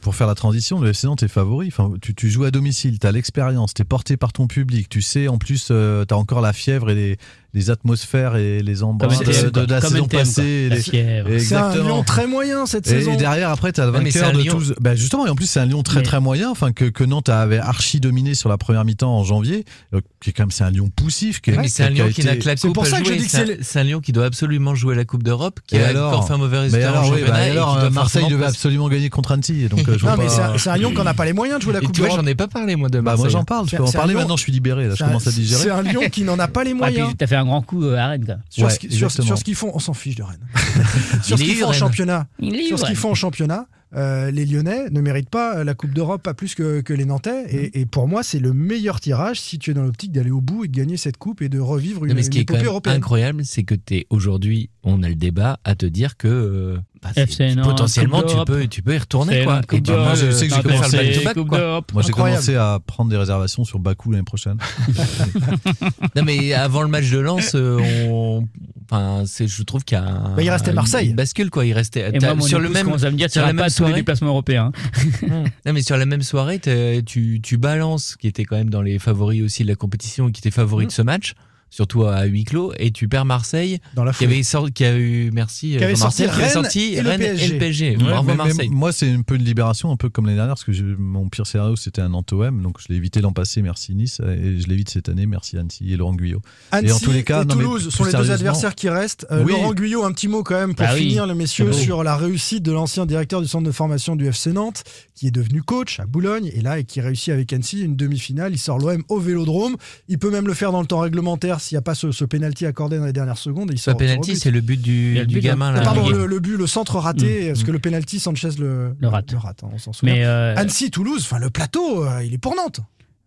pour faire la transition, le FC Nantes est favori. Enfin, tu, tu joues à domicile, tu as l'expérience, tu es porté par ton public. Tu sais, en plus, tu as encore la fièvre et les, les atmosphères et les embruns Comme de, de- la Comme saison NTM, passée. C'est un Exactement. Lyon très moyen cette Et, saison. et derrière, après, tu as le c'est vainqueur de. Toulouse. Bah, justement, et en plus, c'est un Lyon très Mais- très moyen, enfin, que, que Nantes avait archi dominé sur la première mi-temps en janvier. euh, qui est quand même, c'est un Lyon poussif. Qui, est- mais c'est un qui a Lyon qui n'a que la C'est pour ça que je dis que C'est c'est un- c'est Lyon qui doit absolument jouer la Coupe d'Europe, qui a encore fait un mauvais résultat alors, bah, qui euh, Marseille devait absolument gagner contre Annecy. Donc, euh, je vois Non, mais pas- c'est un- c'est Lyon qu'on n'a pas les moyens de jouer la Coupe d'Europe. j'en ai pas parlé moi de Bah, moi, Marseille. j'en parle. Je C'est- peux en c'est parler maintenant. Je suis libéré. Là, je C'est un- commence à C'est digérer. un Lyon qui n'en a pas les Ah, moyens. Un grand coup euh, à Rennes. Sur, Ouais, ce, qui- sur- exactement. sur ce qu'ils font, on s'en fiche de Rennes. sur ce qu'ils font en championnat, Il est sur ce vrai. qu'ils font en championnat, euh, les Lyonnais ne méritent pas la Coupe d'Europe pas plus que, que les Nantais. Et, et pour moi, c'est le meilleur tirage si tu es dans l'optique d'aller au bout et de gagner cette coupe et de revivre une, Non, mais ce une qui est quand épopée même européenne. incroyable, c'est que t'es aujourd'hui, on a le débat à te dire que euh, bah, FC potentiellement tu peux, tu peux y retourner quoi. Et moi, je sais que j'ai commencé à quoi. Moi, j'ai commencé à prendre des réservations sur Bakou l'année prochaine. Non mais avant le match de Lens, euh, on... enfin, c'est, je trouve qu'il y a un- Bah, il restait une- Marseille. une bascule quoi. Il restait Et t'as- moi, mon sur le même. commence à me dire, tu sur la pas même soirée. déplacements européens. Non mais sur la même soirée, tu, tu balances, qui était quand même dans les favoris aussi de la compétition, et qui était favori de ce match, surtout à huis clos, et tu perds Marseille, Dans la qui avait sorti, qui a eu, merci, Qui avait sorti qui avait Rennes sorti et le Rennes et PSG. le PSG. Ouais, Bravo mais- mais Marseille. moi, c'est un peu une libération, un peu comme l'année dernière, parce que mon pire scénario, c'était un Nantes-OM, donc je l'ai évité l'an passé, merci Nice, et je l'évite cette année, merci Annecy et Laurent Guyot. Annecy Et en tous les cas, et non, mais Toulouse sont les deux adversaires qui restent. Euh, Oui. Laurent Guyot, un petit mot quand même pour Ah oui. finir, les messieurs, sur la réussite de l'ancien directeur du centre de formation du FC Nantes, qui est devenu coach à Boulogne, et là, et qui réussit avec Annecy une demi-finale. Il sort l'OM au vélodrome. Il peut même le faire dans le temps réglementaire s'il n'y a pas ce, ce pénalty accordé dans les dernières secondes. Il Ce sort, penalty, c'est le but du, a le du but, gamin là. Pardon, le, le but, le centre raté, Mm, parce que le penalty, Sanchez le, Le rate. Le rate, hein, on s'en souvient. Mais euh, Annecy, Toulouse, enfin le plateau, euh, il est pour Nantes.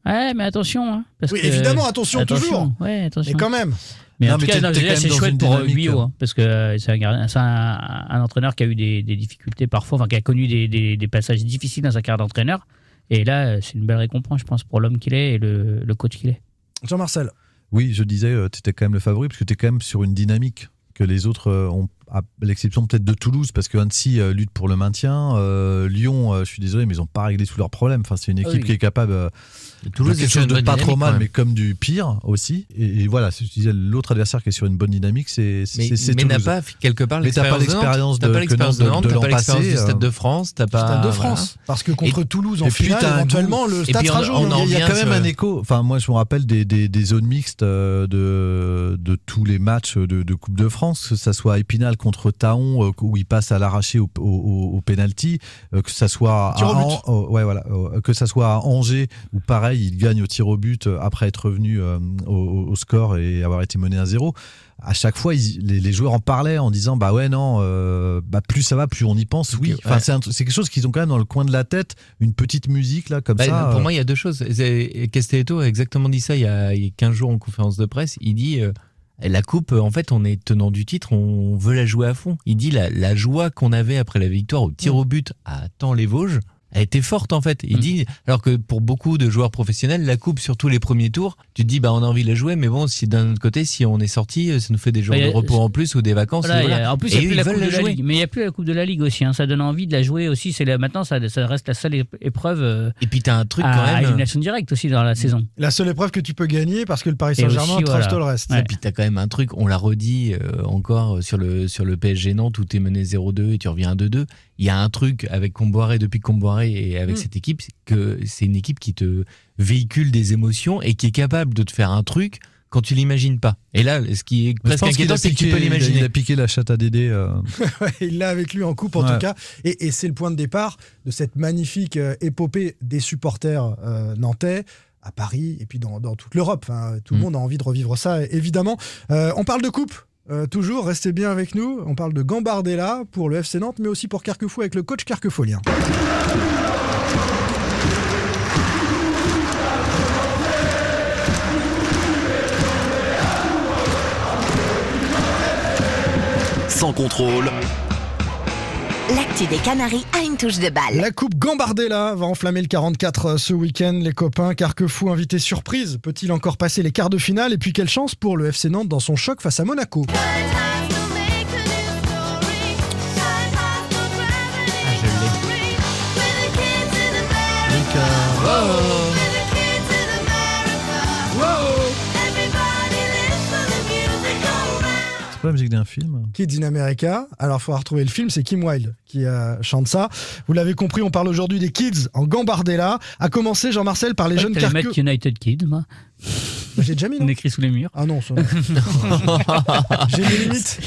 ouais, mais attention. Hein, parce Oui, que- évidemment, attention, toujours. Ouais, attention. Mais quand même. Mais Non, en tout mais cas, déjà, quand c'est chouette pour euh, Guyot, hein. parce que euh, c'est un, entraîneur qui a eu des, des difficultés parfois, enfin qui a connu des, des- des passages difficiles dans sa carrière d'entraîneur. Et là, c'est une belle récompense, je pense, pour l'homme qu'il est et le, le coach qu'il est. Jean-Marcel. Oui, je disais, tu étais quand même le favori, parce que tu es quand même sur une dynamique que les autres euh, ont, à l'exception peut-être de Toulouse, parce que Annecy euh, lutte pour le maintien. euh, Lyon, euh, je suis désolé, mais ils n'ont pas réglé tous leurs problèmes. Enfin, c'est une équipe oui. qui est capable euh, Toulouse quelque sur chose de pas trop mal, mais comme du pire aussi. Et, et voilà, je disais, l'autre adversaire qui est sur une bonne dynamique, c'est Mais, mais n'a Toulouse. pas quelque part Mais t'as pas l'expérience de Nantes. l'expérience T'as de- pas que l'expérience de de l'an pas l'expérience passé, du Stade euh, de France, t'as pas. Stade de voilà. France. Parce que contre Et- Toulouse, et en puis, finale, un éventuellement, le Et stade puis, on- on Il y a quand même un écho. Enfin, moi, je me rappelle des, des, des zones mixtes euh, de, de tous les matchs de, Coupe de France, que ça soit à Épinal contre Taon, euh, où il passe à l'arraché au, au, au penalty, que ça soit à, ouais, voilà, que ça soit à Angers, où pareil, il gagne au tir au but euh, après être revenu euh, au, au score et avoir été mené à zéro. À chaque fois, ils- les, les joueurs en parlaient en disant bah ouais non, euh, bah plus ça va, plus on y pense. Oui, Ok, enfin ouais. c'est quelque chose qu'ils ont quand même dans le coin de la tête, une petite musique là comme Bah, ça. pour euh, moi, il y a deux choses. Castelletto a exactement dit ça il y a, il y a 15 jours en conférence de presse. Il dit euh, la coupe, en fait, on est tenant du titre, on veut la jouer à fond. Il dit la, la joie qu'on avait après la victoire au tir au but à tant les Vosges. Elle était forte en fait. Il Mm. dit, alors que pour beaucoup de joueurs professionnels, la coupe, surtout les premiers tours, tu te dis, bah on a envie de la jouer, mais bon, si d'un autre côté, si on est sorti, euh, ça nous fait des jours Bah, a- de repos en plus ou des vacances. Voilà, y a- voilà. en plus, il n'y a plus la ils Coupe veulent de la jouer. Ligue. Mais il n'y a plus la Coupe de la Ligue aussi. hein. Ça donne envie de la jouer aussi. C'est maintenant, ça, ça reste la seule épreuve euh, Et puis t'as un truc à, quand à même. élimination directe aussi dans la saison. La seule épreuve que tu peux gagner parce que le Paris Saint-Germain voilà. tout le reste. Ouais. Et puis t'as quand même un truc, on l'a redit euh, encore euh, sur le sur le PSG Nantes où t'es mené 0-2 et tu reviens à 2-2. Il y a un truc avec Comboiré depuis Comboiré et avec Mm. cette équipe, c'est que c'est une équipe qui te véhicule des émotions et qui est capable de te faire un truc quand tu l'imagines pas. Et là, ce qui est presque inquiétant, a c'est que tu peux il a- l'imaginer. Il a piqué la chatte à Dédé. euh. Il l'a avec lui en coupe en Ouais. tout cas. Et, et c'est le point de départ de cette magnifique euh, épopée des supporters euh, nantais à Paris et puis dans, dans toute l'Europe. Enfin, tout le Mm. monde a envie de revivre ça, évidemment. Euh, on parle de coupe? Euh, toujours, restez bien avec nous. On parle de Gambardella pour le FC Nantes, mais aussi pour Carquefou avec le coach Carquefolien. Sans contrôle, L'actu des Canaries a une touche de balle. La coupe Gambardella va enflammer le 44 ce week-end, les copains. Carquefou, invité surprise, peut-il encore passer les quarts de finale? Et puis quelle chance pour le FC Nantes dans son choc face à Monaco? Ah, je l'ai. Pas la musique d'un film. Kids in America. Alors, il faudra retrouver le film, c'est Kim Wilde qui euh, chante ça. Vous l'avez compris, on parle aujourd'hui des kids en Gambardella. A commencer, Jean-Marcel, par les Ouais, jeunes carqueux. mettre United Kids, moi. J'ai déjà mis, On non écrit sous les murs. Ah non, ça. J'ai des limites.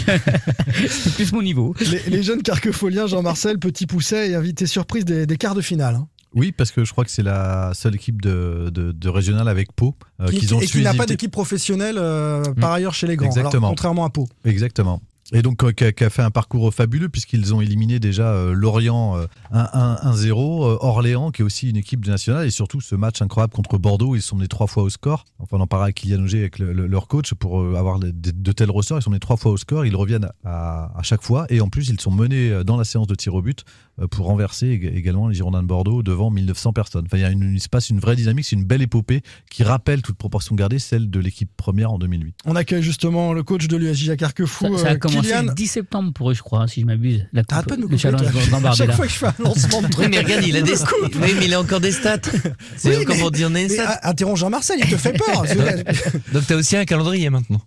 C'est plus mon niveau. Les, les jeunes carquefoliens, Jean-Marcel, petit pousset et invité surprise des, des quarts de finale. hein. Oui, parce que je crois que c'est la seule équipe de, de, de régional avec Pau euh, Qui- qu'ils ont et qui n'a pas d'équipe professionnelle euh, par ailleurs chez les grands. Alors, Exactement. contrairement à Pau. Exactement. Et donc, euh, qui a, fait un parcours fabuleux, puisqu'ils ont éliminé déjà euh, Lorient euh, 1-1-1-0, euh, Orléans, qui est aussi une équipe nationale, et surtout ce match incroyable contre Bordeaux, ils sont menés trois fois au score. Enfin, on en parlera avec Kylian Auger, avec le- le- leur coach, pour avoir de, de tels ressorts. Ils sont menés trois fois au score, ils reviennent à, à chaque fois, et en plus, ils sont menés dans la séance de tir au but pour renverser ég- également les Girondins de Bordeaux devant 1900 personnes. Enfin, il, y a une, il se passe une vraie dynamique, c'est une belle épopée qui rappelle, toute proportion gardée, celle de l'équipe première en 2008. On accueille justement le coach de l'USJ à Carquefou, Ça, ça a euh, commencé Kylian. le 10 septembre pour eux, je crois, si je m'abuse. La coupe, pas de le challenge. À chaque fois que je fais un lancement de Oui, truc. mais regarde, il a des stats. Oui, mais il a encore des stats. C'est Oui, encore mais- pour dire des stats. ah, interromps Jean-Marcel, il te fait peur. Donc t'as aussi un calendrier maintenant.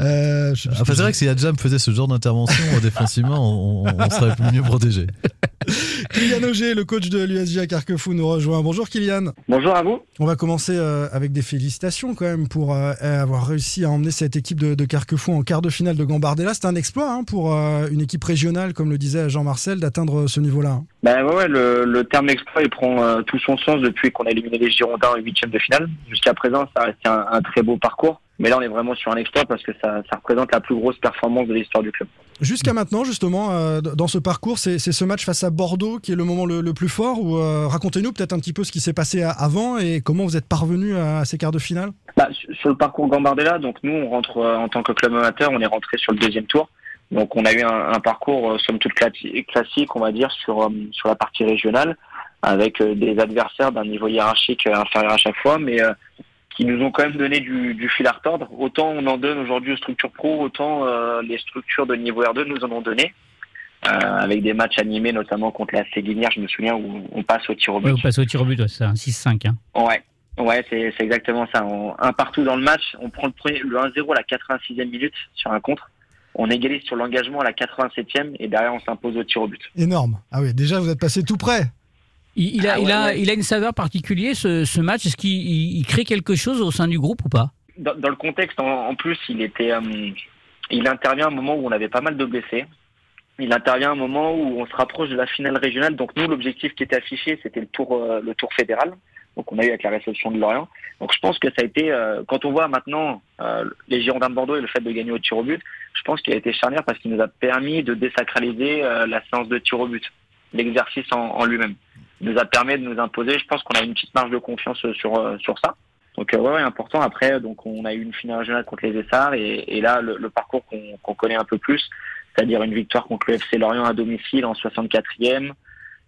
Euh, je- Enfin, c'est vrai que si Adjam faisait ce genre d'intervention euh, défensivement, on, on serait mieux protégé. Kylian Auger, le coach de l'USJ à Carquefou, nous rejoint. Bonjour Kylian. Bonjour à vous. On va commencer euh, avec des félicitations quand même pour euh, avoir réussi à emmener cette équipe de, de Carquefou en quart de finale de Gambardella. C'est un exploit hein, pour euh, une équipe régionale, comme le disait Jean-Marcel, d'atteindre ce niveau-là. Ben ouais, ouais, le, le terme exploit il prend euh, tout son sens depuis qu'on a éliminé les Girondins en huitième de finale. Jusqu'à présent, ça reste un, un très beau parcours. Mais là, on est vraiment sur un exploit parce que ça, ça représente la plus grosse performance de l'histoire du club. Jusqu'à maintenant, justement, euh, dans ce parcours, c'est c'est ce match face à Bordeaux qui est le moment le, le plus fort. Ou euh, racontez-nous peut-être un petit peu ce qui s'est passé à- avant et comment vous êtes parvenu à, ces quarts de finale? Bah, sur le parcours Gambardella, donc nous, on rentre euh, en tant que club amateur, on est rentré sur le deuxième tour. Donc on a eu un, un parcours euh, somme toute classi- classique, on va dire, sur euh, sur la partie régionale, avec euh, des adversaires d'un niveau hiérarchique inférieur à chaque fois, mais euh, qui nous ont quand même donné du, du fil à retordre. Autant on en donne aujourd'hui aux structures pro, autant euh, les structures de niveau R2 nous en ont donné. Euh, avec des matchs animés, notamment contre la Séguinière, je me souviens, où on passe au tir au but. Ouais, vous passez au tir au but, ouais, c'est ça, un 6-5. hein. Ouais, ouais, c'est c'est exactement ça. On, un partout dans le match, on prend le, premier, le 1-0 à la 86e minute sur un contre. On égalise sur l'engagement à la 87e et derrière on s'impose au tir au but. Énorme. Ah oui, déjà vous êtes passé tout près. Il, il a, Ah il, a, ouais. il a une saveur particulière, ce, ce match. Est-ce qu'il il- il crée quelque chose au sein du groupe ou pas? Dans, dans le contexte, en, en plus, il était, euh, il intervient à un moment où on avait pas mal de blessés. Il intervient à un moment où on se rapproche de la finale régionale. Donc nous, l'objectif qui était affiché, c'était le tour, euh, le tour fédéral. Donc on a eu avec la réception de Lorient. Donc je pense que ça a été, euh, quand on voit maintenant les Girondins de Bordeaux et le fait de gagner au tir au but, je pense qu'il a été charnière parce qu'il nous a permis de désacraliser la séance de tir au but, l'exercice en, en lui-même. Nous a permis de nous imposer. Je pense qu'on a une petite marge de confiance sur euh, sur ça. Donc euh, ouais, ouais, important. Après, donc on a eu une finale régionale contre les Essarts et, et là le, le parcours qu'on qu'on connaît un peu plus, c'est-à-dire une victoire contre le FC Lorient à domicile en 64e,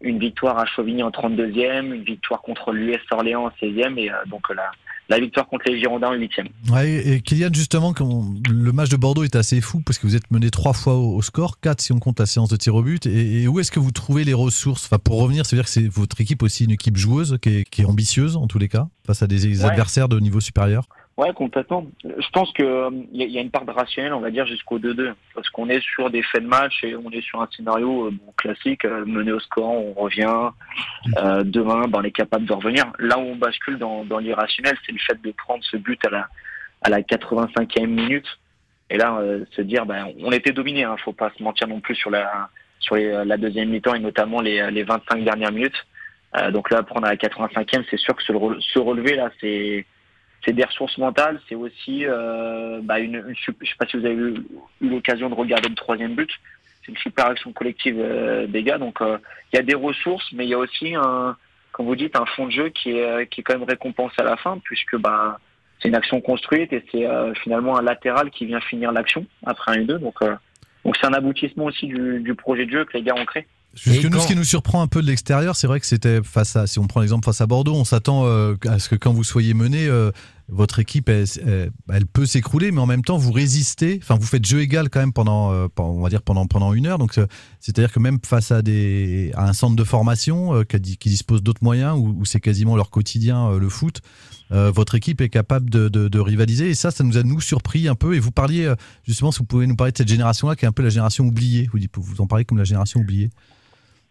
une victoire à Chauvigny en 32e, une victoire contre l'US Orléans en 16e et euh, donc la, la victoire contre les Girondins en 8e. Ouais, et Kylian, justement, quand le match de Bordeaux est assez fou parce que vous êtes mené trois fois au, score, quatre si on compte la séance de tir au but. Et, et où est-ce que vous trouvez les ressources? Enfin, Pour revenir, ça veut dire que c'est votre équipe aussi une équipe joueuse qui est, qui est ambitieuse en tous les cas, face à des Ouais. adversaires de niveau supérieur? Ouais, complètement. Je pense que il y, a- une part de rationnel, on va dire, jusqu'au 2-2. Parce qu'on est sur des faits de match et on est sur un scénario euh, classique, euh, mené au score, on revient. Euh, demain, ben, on est capable de revenir. Là où on bascule dans, l'irrationnel, c'est le fait de prendre ce but à la, à la 85e minute. Et là, euh, se dire, ben, on était dominé, hein, faut pas se mentir non plus sur la, sur la deuxième mi-temps et notamment les, les 25 dernières minutes. Euh, donc là, prendre à la 85e, c'est sûr que se relever, là, c'est c'est des ressources mentales, c'est aussi euh, bah, une, je sais pas si vous avez eu, eu l'occasion de regarder le troisième but, c'est une super action collective euh, des gars. Donc euh, il y a des ressources, mais il y a aussi un, comme vous dites, un fond de jeu qui est euh, qui est quand même récompensé à la fin, puisque bah c'est une action construite et c'est euh, finalement un latéral qui vient finir l'action après un et deux. Donc euh, donc c'est un aboutissement aussi du, du projet de jeu que les gars ont créé. Parce que nous, ce qui nous surprend un peu de l'extérieur, c'est vrai que c'était face à, si on prend l'exemple face à Bordeaux, on s'attend euh, à ce que quand vous soyez mené, euh, votre équipe, elle, elle- peut s'écrouler, mais en même temps, vous résistez. Enfin, vous faites jeu égal quand même pendant, euh, on va dire pendant pendant une heure. Donc, euh, c'est-à-dire que même face à des à un centre de formation euh, qui, qui dispose d'autres moyens, où, c'est quasiment leur quotidien euh, le foot, euh, votre équipe est capable de, de- rivaliser. Et ça, ça nous a nous surpris un peu. Et vous parliez euh, justement, si vous pouvez nous parler de cette génération-là, qui est un peu la génération oubliée. Vous, vous en parlez comme la génération oubliée.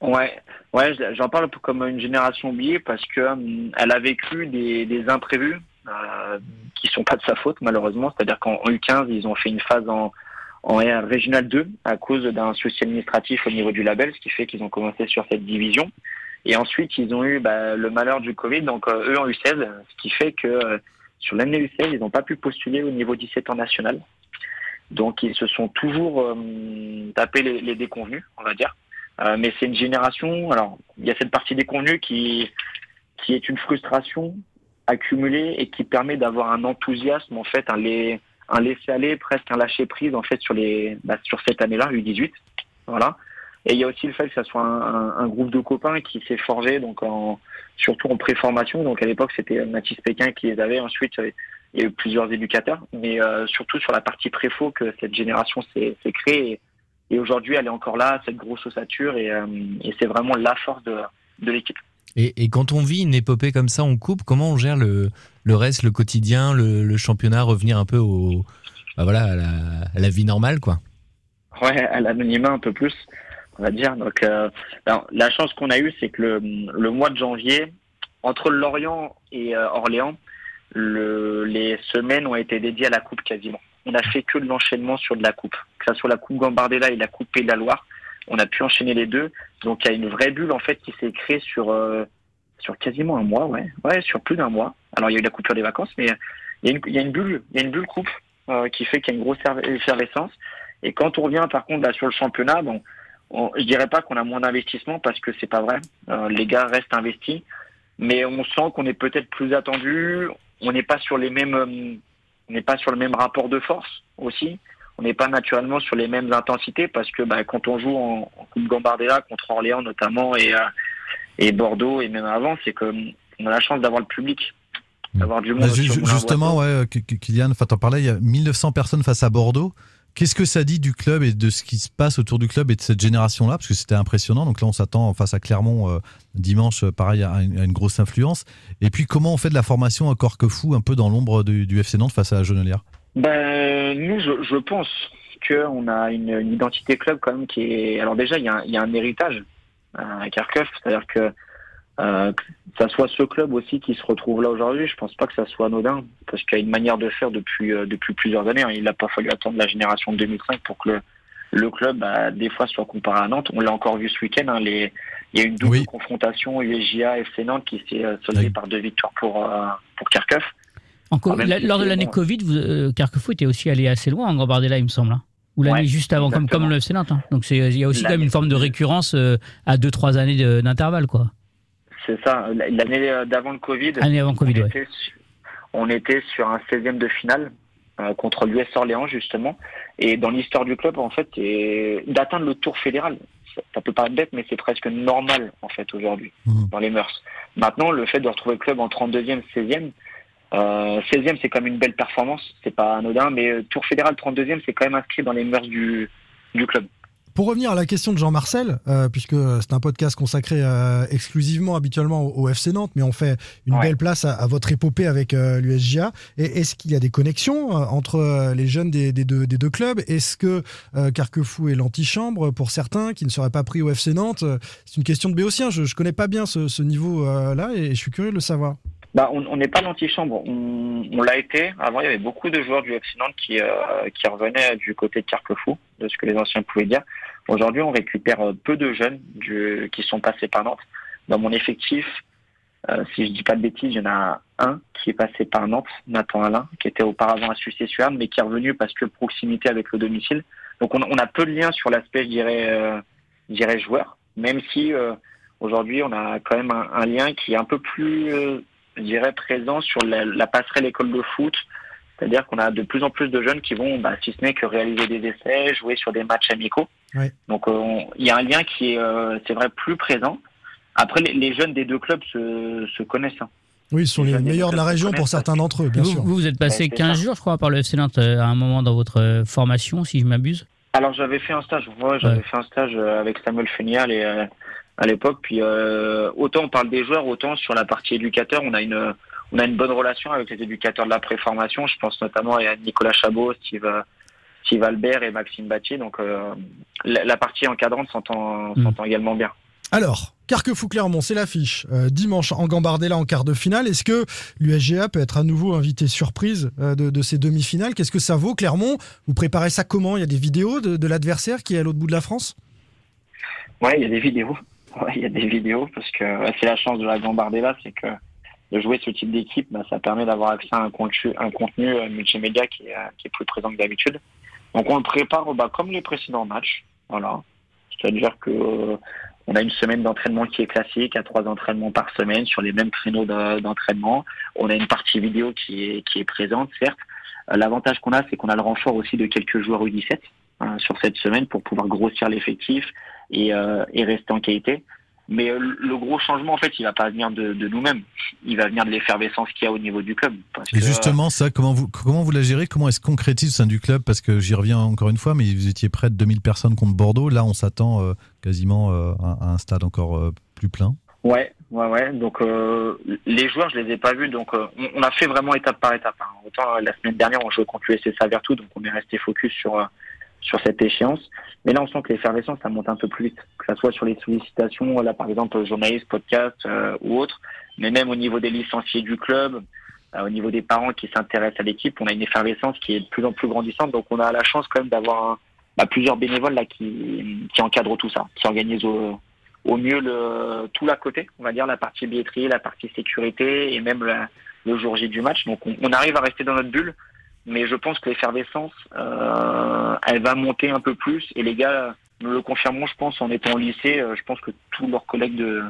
Ouais, ouais, j'en parle comme une génération oubliée parce que hum, elle a vécu des imprévus euh, qui sont pas de sa faute malheureusement. C'est-à-dire qu'en en U15 ils ont fait une phase en régional 2 à cause d'un souci administratif au niveau du label, ce qui fait qu'ils ont commencé sur cette division. Et ensuite ils ont eu bah, le malheur du Covid, donc euh, eux en U16, ce qui fait que euh, sur l'année U16 ils n'ont pas pu postuler au niveau 17 en national. Donc ils se sont toujours euh, tapé les, les déconvenus, on va dire. Mais c'est une génération. Alors, il y a cette partie déconvenue qui qui est une frustration accumulée et qui permet d'avoir un enthousiasme en fait, un les un laisser aller, presque un lâcher prise en fait sur les bah, sur cette année-là, U18. Voilà. Et il y a aussi le fait que ça soit un, un- un groupe de copains qui s'est forgé donc en surtout en pré-formation. Donc à l'époque c'était Mathis Pékin qui les avait. Ensuite il y a eu plusieurs éducateurs, mais euh, surtout sur la partie préfaux que cette génération s'est s'est créée. Et, et aujourd'hui, elle est encore là, cette grosse ossature, et, euh, et c'est vraiment la force de, de l'équipe. Et, quand on vit une épopée comme ça, on coupe, comment on gère le, le reste, le quotidien, le, championnat, revenir un peu au, bah voilà, à, la, vie normale, quoi? Ouais, à l'anonymat un peu plus, on va dire. Euh, la chance qu'on a eue, c'est que le, le mois de janvier, entre Lorient et euh, Orléans, le, les semaines ont été dédiées à la coupe quasiment. On a fait que l'enchaînement sur de la coupe, que ça soit la coupe Gambardella et la coupe Pays de la Loire. On a pu enchaîner les deux. Donc il y a une vraie bulle en fait qui s'est créée sur euh, sur quasiment un mois, ouais, ouais, sur plus d'un mois. Alors il y a eu la coupure des vacances, mais il y a une, il y a une bulle, il y a une bulle coupe euh, qui fait qu'il y a une grosse effervescence. Et quand on revient par contre là sur le championnat, bon, on, je dirais pas qu'on a moins d'investissement parce que c'est pas vrai. Euh, les gars restent investis, mais on sent qu'on est peut-être plus attendu. On n'est pas sur les mêmes, euh, on n'est pas sur le même rapport de force aussi. On n'est pas naturellement sur les mêmes intensités parce que bah, quand on joue en, en Coupe Gambardella contre Orléans notamment et euh, et Bordeaux et même avant, c'est que on a la chance d'avoir le public, d'avoir du monde. Bah, justement, ouais, Kylian, t'en parlais, il y a 1900 personnes face à Bordeaux. Qu'est-ce que ça dit du club et de ce qui se passe autour du club et de cette génération-là? Parce que c'était impressionnant. Donc là, on s'attend face à Clermont euh, dimanche, euh, pareil, à une, à une grosse influence. Et puis, comment on fait de la formation à Corquefou, un peu dans l'ombre du, du FC Nantes face à la Jonelière Ben, nous, je, je pense qu'on a une, une identité club quand même qui est. Alors déjà, il y a un, il y a un héritage euh, à Kharkov, c'est-à-dire que euh, que ça soit ce club aussi qui se retrouve là aujourd'hui, je pense pas que ça soit anodin, parce qu'il y a une manière de faire depuis euh, depuis plusieurs années. hein. Il n'a pas fallu attendre la génération de 2005 pour que le, le club, bah, des fois, soit comparé à Nantes. On l'a encore vu ce week-end. hein, les, il y a une double confrontation USJA FC Nantes qui s'est euh, soldée par deux victoires pour euh, pour Kharkov. En co- Ah, la- lors de l'année bon. Covid, vous, euh, Carquefou était aussi allé assez loin en Gambardella, il me semble. hein. Ou l'année Ouais, juste avant, comme, comme le FC Nantes. hein. Donc il y a aussi quand même une forme de récurrence euh, à 2-3 années de- d'intervalle. quoi. C'est ça. L'année d'avant le Covid. Année avant Covid, on ouais. était, sur, on était sur un 16e de finale euh, contre l'US Orléans justement. Et dans l'histoire du club, en fait, et d'atteindre le tour fédéral, ça peut paraître bête, mais c'est presque normal en fait aujourd'hui Mhm. dans les mœurs. Maintenant, le fait de retrouver le club en 32e, 16e, euh, 16e c'est quand même une belle performance, c'est pas anodin, mais euh, Tour fédéral 32e, c'est quand même inscrit dans les mœurs du, du club. Pour revenir à la question de Jean-Marcel, euh, puisque c'est un podcast consacré euh, exclusivement habituellement au, au FC Nantes, mais on fait une Ouais. belle place à, à votre épopée avec euh, l'USGA. Est-ce qu'il y a des connexions euh, entre euh, les jeunes des, des deux, des deux clubs? Est-ce que euh, Carquefou est l'antichambre pour certains qui ne seraient pas pris au FC Nantes Euh, C'est une question de béotien. Je ne connais pas bien ce, ce niveau-là et je suis curieux de le savoir. Bah, on n'est pas l'antichambre, on, on l'a été. Avant, il y avait beaucoup de joueurs du FC Nantes qui, euh, qui revenaient du côté de Carquefou, de ce que les anciens pouvaient dire. Aujourd'hui, on récupère euh, peu de jeunes qui sont passés par Nantes. Dans mon effectif, euh, si je dis pas de bêtises, il y en a un qui est passé par Nantes, Nathan Alain, qui était auparavant à Sucé-Suarne, mais qui est revenu parce que proximité avec le domicile. Donc on, a peu de liens sur l'aspect, je dirais, dirais joueur, même si aujourd'hui on a quand même un, lien qui est un peu plus, je dirais, présent sur la, la passerelle école de foot. C'est-à-dire qu'on a de plus en plus de jeunes qui vont, bah, si ce n'est que réaliser des essais, jouer sur des matchs amicaux. Donc euh, on- il y a un lien qui est, euh, c'est vrai, plus présent. Après, les, les jeunes des deux clubs se, se connaissent. hein. Oui, ce sont Les meilleurs de la région pour certains d'entre eux, bien vous, sûr. vous, vous êtes passé Ouais, c'est 15 ça. jours, je crois, par le FC Nantes euh, à un moment dans votre formation, si je m'abuse. Alors j'avais fait un stage, j'avais Ouais. fait un stage avec Samuel Fenial et euh, à l'époque. Puis euh, autant on parle des joueurs, autant sur la partie éducateur, on a une on a une bonne relation avec les éducateurs de la préformation. Je pense notamment à Nicolas Chabot, Steve, euh, Steve Albert et Maxime Battier. Donc euh, la, la partie encadrante s'entend Mm. s'entend également bien. Alors, Carquefou-Clermont, c'est l'affiche. Euh, dimanche, en Gambardella en quart de finale. Est-ce que l'USGA peut être à nouveau invité surprise de, de ces demi-finales? Qu'est-ce que ça vaut, Clermont? Vous préparez ça comment? Il y a des vidéos de, de l'adversaire qui est à l'autre bout de la France? Ouais, il y a des vidéos. Il y a des vidéos parce que c'est la chance de la Gambardella, c'est que de jouer ce type d'équipe, bah, ça permet d'avoir accès à un contenu, euh, multimédia qui est, euh, qui est plus présent que d'habitude. Donc on le prépare bah, comme les précédents matchs. Voilà. C'est-à-dire que euh, on a une semaine d'entraînement qui est classique, à trois entraînements par semaine sur les mêmes créneaux de- d'entraînement. On a une partie vidéo qui est, qui est présente, certes. Euh, L'avantage qu'on a, c'est qu'on a le renfort aussi de quelques joueurs U17 hein, sur cette semaine pour pouvoir grossir l'effectif et, euh, et rester en qualité. Mais euh, le gros changement, en fait, il va pas venir de, de nous-mêmes. Il va venir de l'effervescence qu'il y a au niveau du club. Parce Et que, justement, ça, comment vous, comment vous la gérez? Comment est-ce concrétise au sein du club? Parce que j'y reviens encore une fois, mais vous étiez près de 2000 personnes contre Bordeaux. Là, on s'attend euh, quasiment euh, à, à un stade encore euh, plus plein. Ouais, ouais, ouais. Donc les joueurs, je les ai pas vus. Donc on, on a fait vraiment étape par étape. hein. Autant la semaine dernière, on jouait contre l'USC Savertou, donc on est resté focus sur sur cette échéance. Mais là, on sent que l'effervescence, ça monte un peu plus vite. Que ça soit sur les sollicitations, là par exemple journalistes, podcasts euh, ou autres, mais même au niveau des licenciés du club, euh, au niveau des parents qui s'intéressent à l'équipe, on a une effervescence qui est de plus en plus grandissante. Donc on a la chance quand même d'avoir bah, plusieurs bénévoles là qui encadrent tout ça, qui organisent au mieux tout l'à côté, on va dire la partie billetterie, la partie sécurité et même le jour J du match. Donc on, on arrive à rester dans notre bulle, mais je pense que l'effervescence, euh, elle va monter un peu plus et les gars nous le confirmeront, je pense, en étant au lycée. euh, je pense que tous leurs collègues de,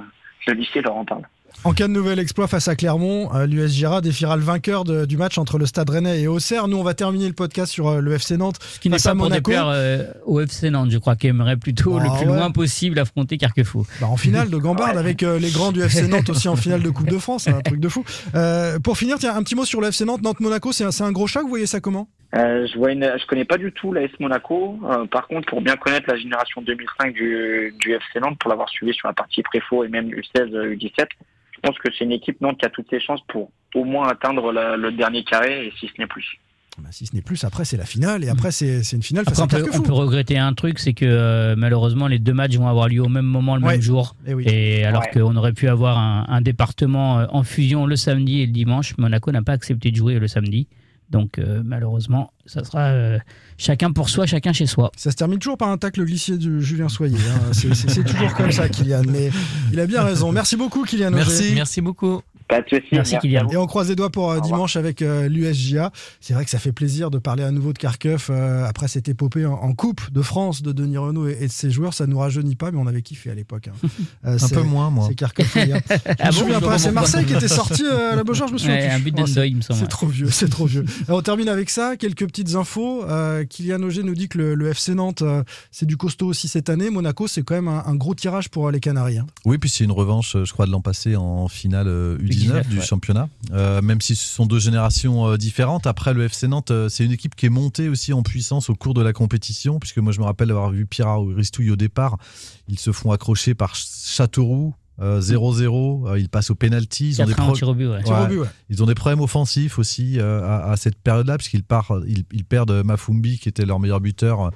de lycée leur en parlent. En cas de nouvel exploit face à Clermont, euh, l'USGA défiera le vainqueur de- du match entre le Stade Rennais et Auxerre. Nous, on va terminer le podcast sur euh, le FC Nantes. Ce qui n'est pas pour déplaire euh, au FC Nantes, je crois, qui aimerait plutôt Ah le plus ouais. loin possible affronter Carquefou. Bah, en finale de Gambarde avec euh, les grands du FC Nantes aussi en finale de Coupe de France, c'est un truc de fou. Euh, pour finir, tiens, un petit mot sur le FC Nantes, Nantes-Monaco, c'est un, c'est un gros choc, vous voyez ça comment? Euh, je vois une, je connais pas du tout l'AS Monaco. Euh, par contre, pour bien connaître la génération 2005 du, du FC Nantes, pour l'avoir suivi sur la partie préfo et même U16, euh, U17, je pense que c'est une équipe Nantes qui a toutes ses chances pour au moins atteindre la- le dernier carré et si ce n'est plus. Bah, Si ce n'est plus, après c'est la finale et après c'est c'est une finale Après, on peut, on peut regretter un truc, c'est que euh, malheureusement les deux matchs vont avoir lieu au même moment, le Ouais. même jour. Eh oui. Et alors Ouais. qu'on aurait pu avoir un, un département euh, en fusion le samedi et le dimanche, Monaco n'a pas accepté de jouer le samedi. Donc euh, malheureusement, ça sera euh, chacun pour soi, chacun chez soi. Ça se termine toujours par un tacle glissé de Julien Soyer. hein. C'est- C'est c'est toujours comme ça, Kylian. Mais il a bien raison. Merci beaucoup, Kylian. Auger. Merci. Merci beaucoup. Pas de soucis. Merci, Kylian. Et on croise les doigts pour euh, dimanche avec euh, l'USJA. C'est vrai que ça fait plaisir de parler à nouveau de Kharkov euh, après cette épopée en, en Coupe de France de Denis Renault et, et de ses joueurs. Ça nous rajeunit pas, mais on avait kiffé à l'époque. hein. Euh, Un c'est- peu moins, moi. C'est Kharkov. Je Ah me souviens pas. C'est Marseille qui était sorti euh, à la Beaujoire. Je me souviens Ouais, un but Oh, c'est- d'Endoy, il me semble. C'est trop vieux. C'est trop vieux. Alors, on termine avec ça. Quelques petites infos. Euh, Kylian Auger nous dit que le, le FC Nantes, euh, c'est du costaud aussi cette année. Monaco, c'est quand même un, un gros tirage pour euh, les Canaries. hein. Oui, puis c'est une revanche, je crois, de l'an passé en finale euh, U19 U19, du ouais. championnat. Euh, même si ce sont deux générations euh, différentes. Après, le FC Nantes, euh, c'est une équipe qui est montée aussi en puissance au cours de la compétition, puisque moi, je me rappelle avoir vu Pierre Ristouille au départ. Ils se font accrocher par Ch- Châteauroux. euh, 0-0, euh, ils passent au penalty. Ils ont, des 4 ans pro- au tir au but, ouais. Tir au Ouais. but, ouais. ils ont des problèmes offensifs aussi euh, à, à cette période-là, puisqu'ils partent- ils, ils perdent Mafumbi, qui était leur meilleur buteur,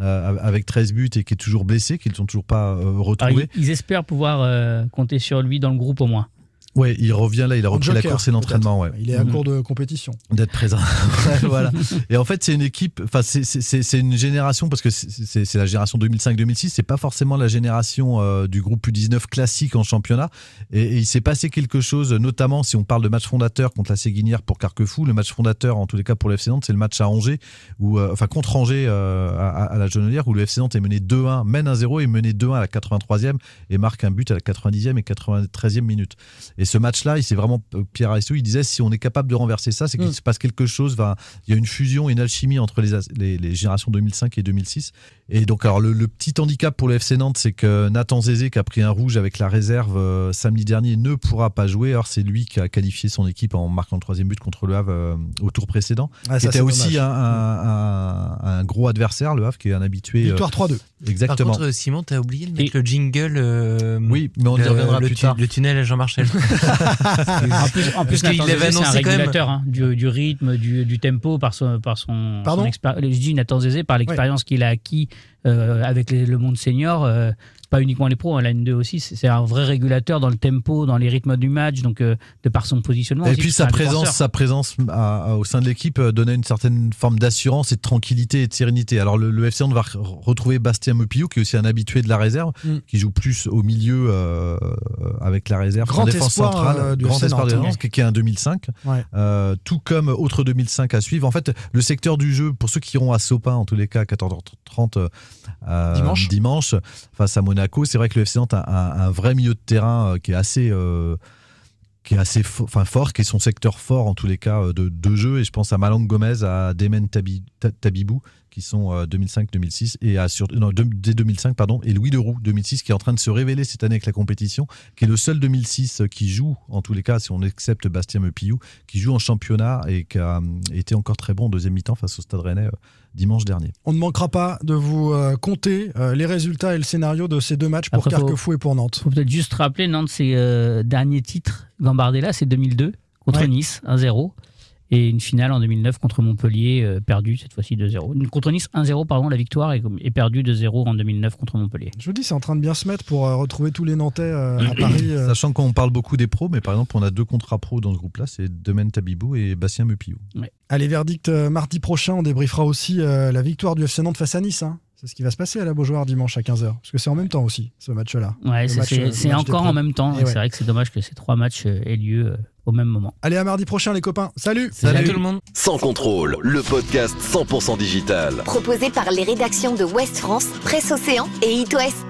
euh, avec 13 buts et qui est toujours blessé, qu'ils ne sont toujours pas euh, Alors, retrouvés. ils, ils espèrent pouvoir euh, compter sur lui dans le groupe au moins. Ouais, il revient là, il a En repris la course et l'entraînement. Ouais. Il est à Mhm. court de compétition. D'être présent. Voilà. Et en fait, c'est une équipe, enfin, c'est- une génération, parce que c'est- la génération 2005-2006, c'est pas forcément la génération euh, du groupe U19 classique en championnat. Et, et il s'est passé quelque chose, notamment si on parle de match fondateur contre la Séguinière pour Carquefou, le match fondateur, en tous les cas pour le FC Nantes, c'est le match à Angers, où, euh, enfin, contre Angers euh, à, à la Genelière, où le FC Nantes est mené 2-1, mène 1-0 et mené 2-1 à la 83e et marque un but à la 90e et 93e minute. Et ce match-là, il s'est vraiment Pierre Aristou, il disait si on est capable de renverser ça, c'est qu'il Mm. se passe quelque chose. va- Il y a une fusion, une alchimie entre les, les, les générations 2005 et 2006. Et donc, alors le, le petit handicap pour le FC Nantes, c'est que Nathan Zézé, qui a pris un rouge avec la réserve euh, samedi dernier, ne pourra pas jouer. Alors c'est lui qui a qualifié son équipe en marquant le troisième but contre le Havre euh, au tour précédent. Ah, qui ça, était c'est aussi un, un- un- un gros adversaire, le Havre, qui est un habitué. euh, Victoire 3-2. exactement. Par contre, Simon, t'as oublié de mettre le jingle. euh, oui, mais on y reviendra le plus tard. Le tunnel à Jean-Marchel. En plus, en plus Nathan avait c'est un annoncé quand même- régulateur hein, du, du rythme, du, du tempo par son, par son, Pardon? son Je dis Nathan Zézé par l'expérience qu'il a acquis avec les- le monde senior. Euh, pas uniquement les pros, hein, la N2 aussi. C'est un vrai régulateur dans le tempo, dans les rythmes du match, donc euh, de par son positionnement. Et aussi, puis sa présence, sa présence à- à- au sein de l'équipe euh, donnait une certaine forme d'assurance et de tranquillité et de sérénité. Alors le, le FC Nantes va re- retrouver Bastien Mepillou, qui est aussi un habitué de la réserve, Mm. qui joue plus au milieu euh, avec la réserve, Grand en défense espoir, centrale, euh, du grand espoir de ouais. qui qui est un 2005, Ouais. Euh, tout comme autre 2005 à suivre. En fait, le secteur du jeu, pour ceux qui iront à Sopin, en tous les cas, à 14h30 euh, Dimanche. dimanche, face à Monaco, c'est vrai que le a un, vrai milieu de terrain euh, qui est assez euh, fort, qui est son secteur fort en tous les cas euh, de, de jeu. Et je pense à Malang Gomez, à Demen Tabi- Ta- Tabibou, qui sont euh, 2005-2006 et à sur, non, de- dès 2005 pardon, et Louis Leroux 2006 qui est en train de se révéler cette année avec la compétition, qui est le seul 2006 qui joue en tous les cas si on accepte Bastien Mepillou, qui joue en championnat et qui a euh, été encore très bon en deuxième mi-temps face au Stade Rennais euh, dimanche dernier. On ne manquera pas de vous euh, compter euh, les résultats et le scénario de ces deux matchs pour Après, faut- Carquefou et pour Nantes. faut peut-être juste rappeler, Nantes, ses euh, derniers titres, Gambardella, c'est 2002 contre Ouais. Nice, 1-0. Et une finale en 2009 contre Montpellier, euh, perdue cette fois-ci 2-0. Une- Contre Nice, 1-0, pardon, la victoire est, est perdue 2-0 en 2009 contre Montpellier. Je vous dis, c'est en train de bien se mettre pour euh, retrouver tous les Nantais euh, à Paris. euh. Sachant qu'on parle beaucoup des pros, mais par exemple, on a deux contrats pros dans ce groupe-là, c'est Demen Tabibou et Bastien Mepillou. Allez, verdict euh, mardi prochain, on débriefera aussi euh, la victoire du FC Nantes face à Nice. hein. C'est ce qui va se passer à la Beaujoire dimanche à 15h. Parce que c'est en même temps aussi, ce match-là. Ouais, c'est- euh, encore en même temps. Ouais. C'est vrai que c'est dommage que ces trois matchs euh, aient lieu euh, au même moment. Allez, à mardi prochain, les copains. Salut Salut tout le monde. Sans contrôle, le podcast 100% digital. Proposé par les rédactions de Ouest France, Presse Océan et It West.